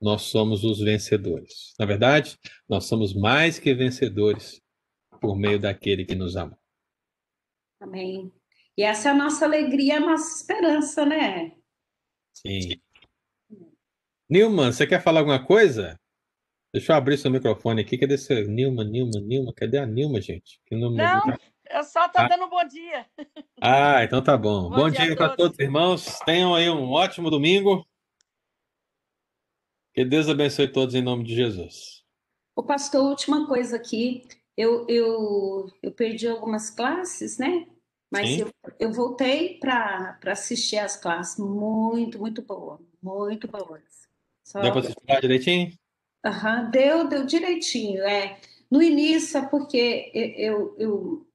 nós somos os vencedores. Na verdade, nós somos mais que vencedores por meio daquele que nos ama. Amém. E essa é a nossa alegria, a nossa esperança, né? Sim. Nilman, você quer falar alguma coisa? Deixa eu abrir seu microfone aqui. Cadê seu Nilma, Nilma, Nilma? Cadê a Nilma, gente? Não, eu só estou ah. dando um bom dia. Ah, então tá bom. Bom, bom dia, dia para todos, irmãos. Tenham aí um ótimo domingo. Que Deus abençoe todos em nome de Jesus. O pastor, última coisa aqui. Eu, eu, eu perdi algumas classes, né? Mas eu, eu voltei para assistir as classes. Muito, muito boa. Muito boas. Só... Deu para assistir direitinho? Uhum, deu, deu direitinho. É. No início é porque eu, eu,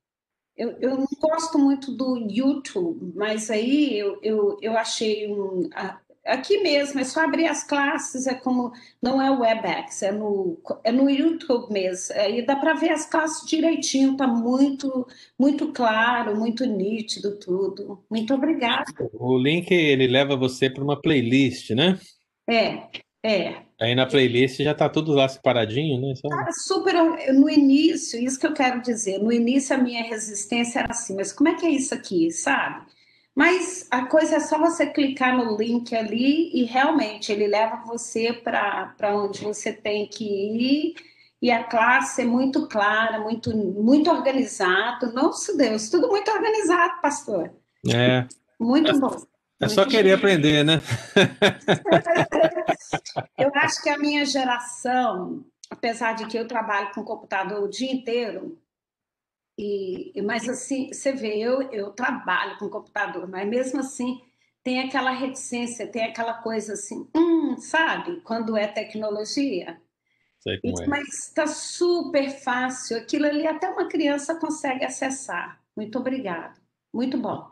eu, eu não gosto muito do YouTube, mas aí eu, eu, eu achei um. Aqui mesmo, é só abrir as classes, é como. Não é o WebEx, é no, é no YouTube mesmo. Aí dá para ver as classes direitinho, tá muito, muito claro, muito nítido tudo. Muito obrigada. O link ele leva você para uma playlist, né? É, é. Aí na playlist já tá tudo lá separadinho, né? Só... Ah, super. No início, isso que eu quero dizer, no início a minha resistência era assim, mas como é que é isso aqui, sabe? Mas a coisa é só você clicar no link ali e realmente ele leva você para onde você tem que ir e a classe é muito clara, muito, muito organizado. Nossa Deus, tudo muito organizado, pastor. É, Muito bom. É só querer aprender, né? Eu acho que a minha geração, apesar de que eu trabalho com computador o dia inteiro, e, mas assim, você vê, eu, eu trabalho com computador, mas mesmo assim tem aquela reticência, tem aquela coisa assim, hum, sabe? Quando é tecnologia. Sei como é. Mas está super fácil, aquilo ali até uma criança consegue acessar. Muito obrigada. Muito bom.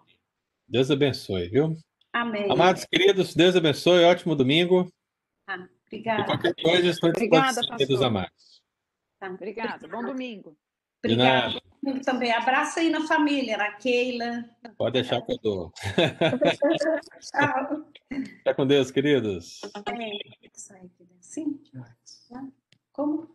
Deus abençoe, viu? Amém. Amados queridos, Deus abençoe, ótimo domingo. Ah, E obrigada. qualquer coisa, estou Obrigada, dos amados. Tá. Obrigada. Bom domingo. De Obrigada. também. Abraço aí na família, na Keila. pode deixar que eu dou. Tchau. Fica com Deus, queridos. É, sai aqui assim? Como?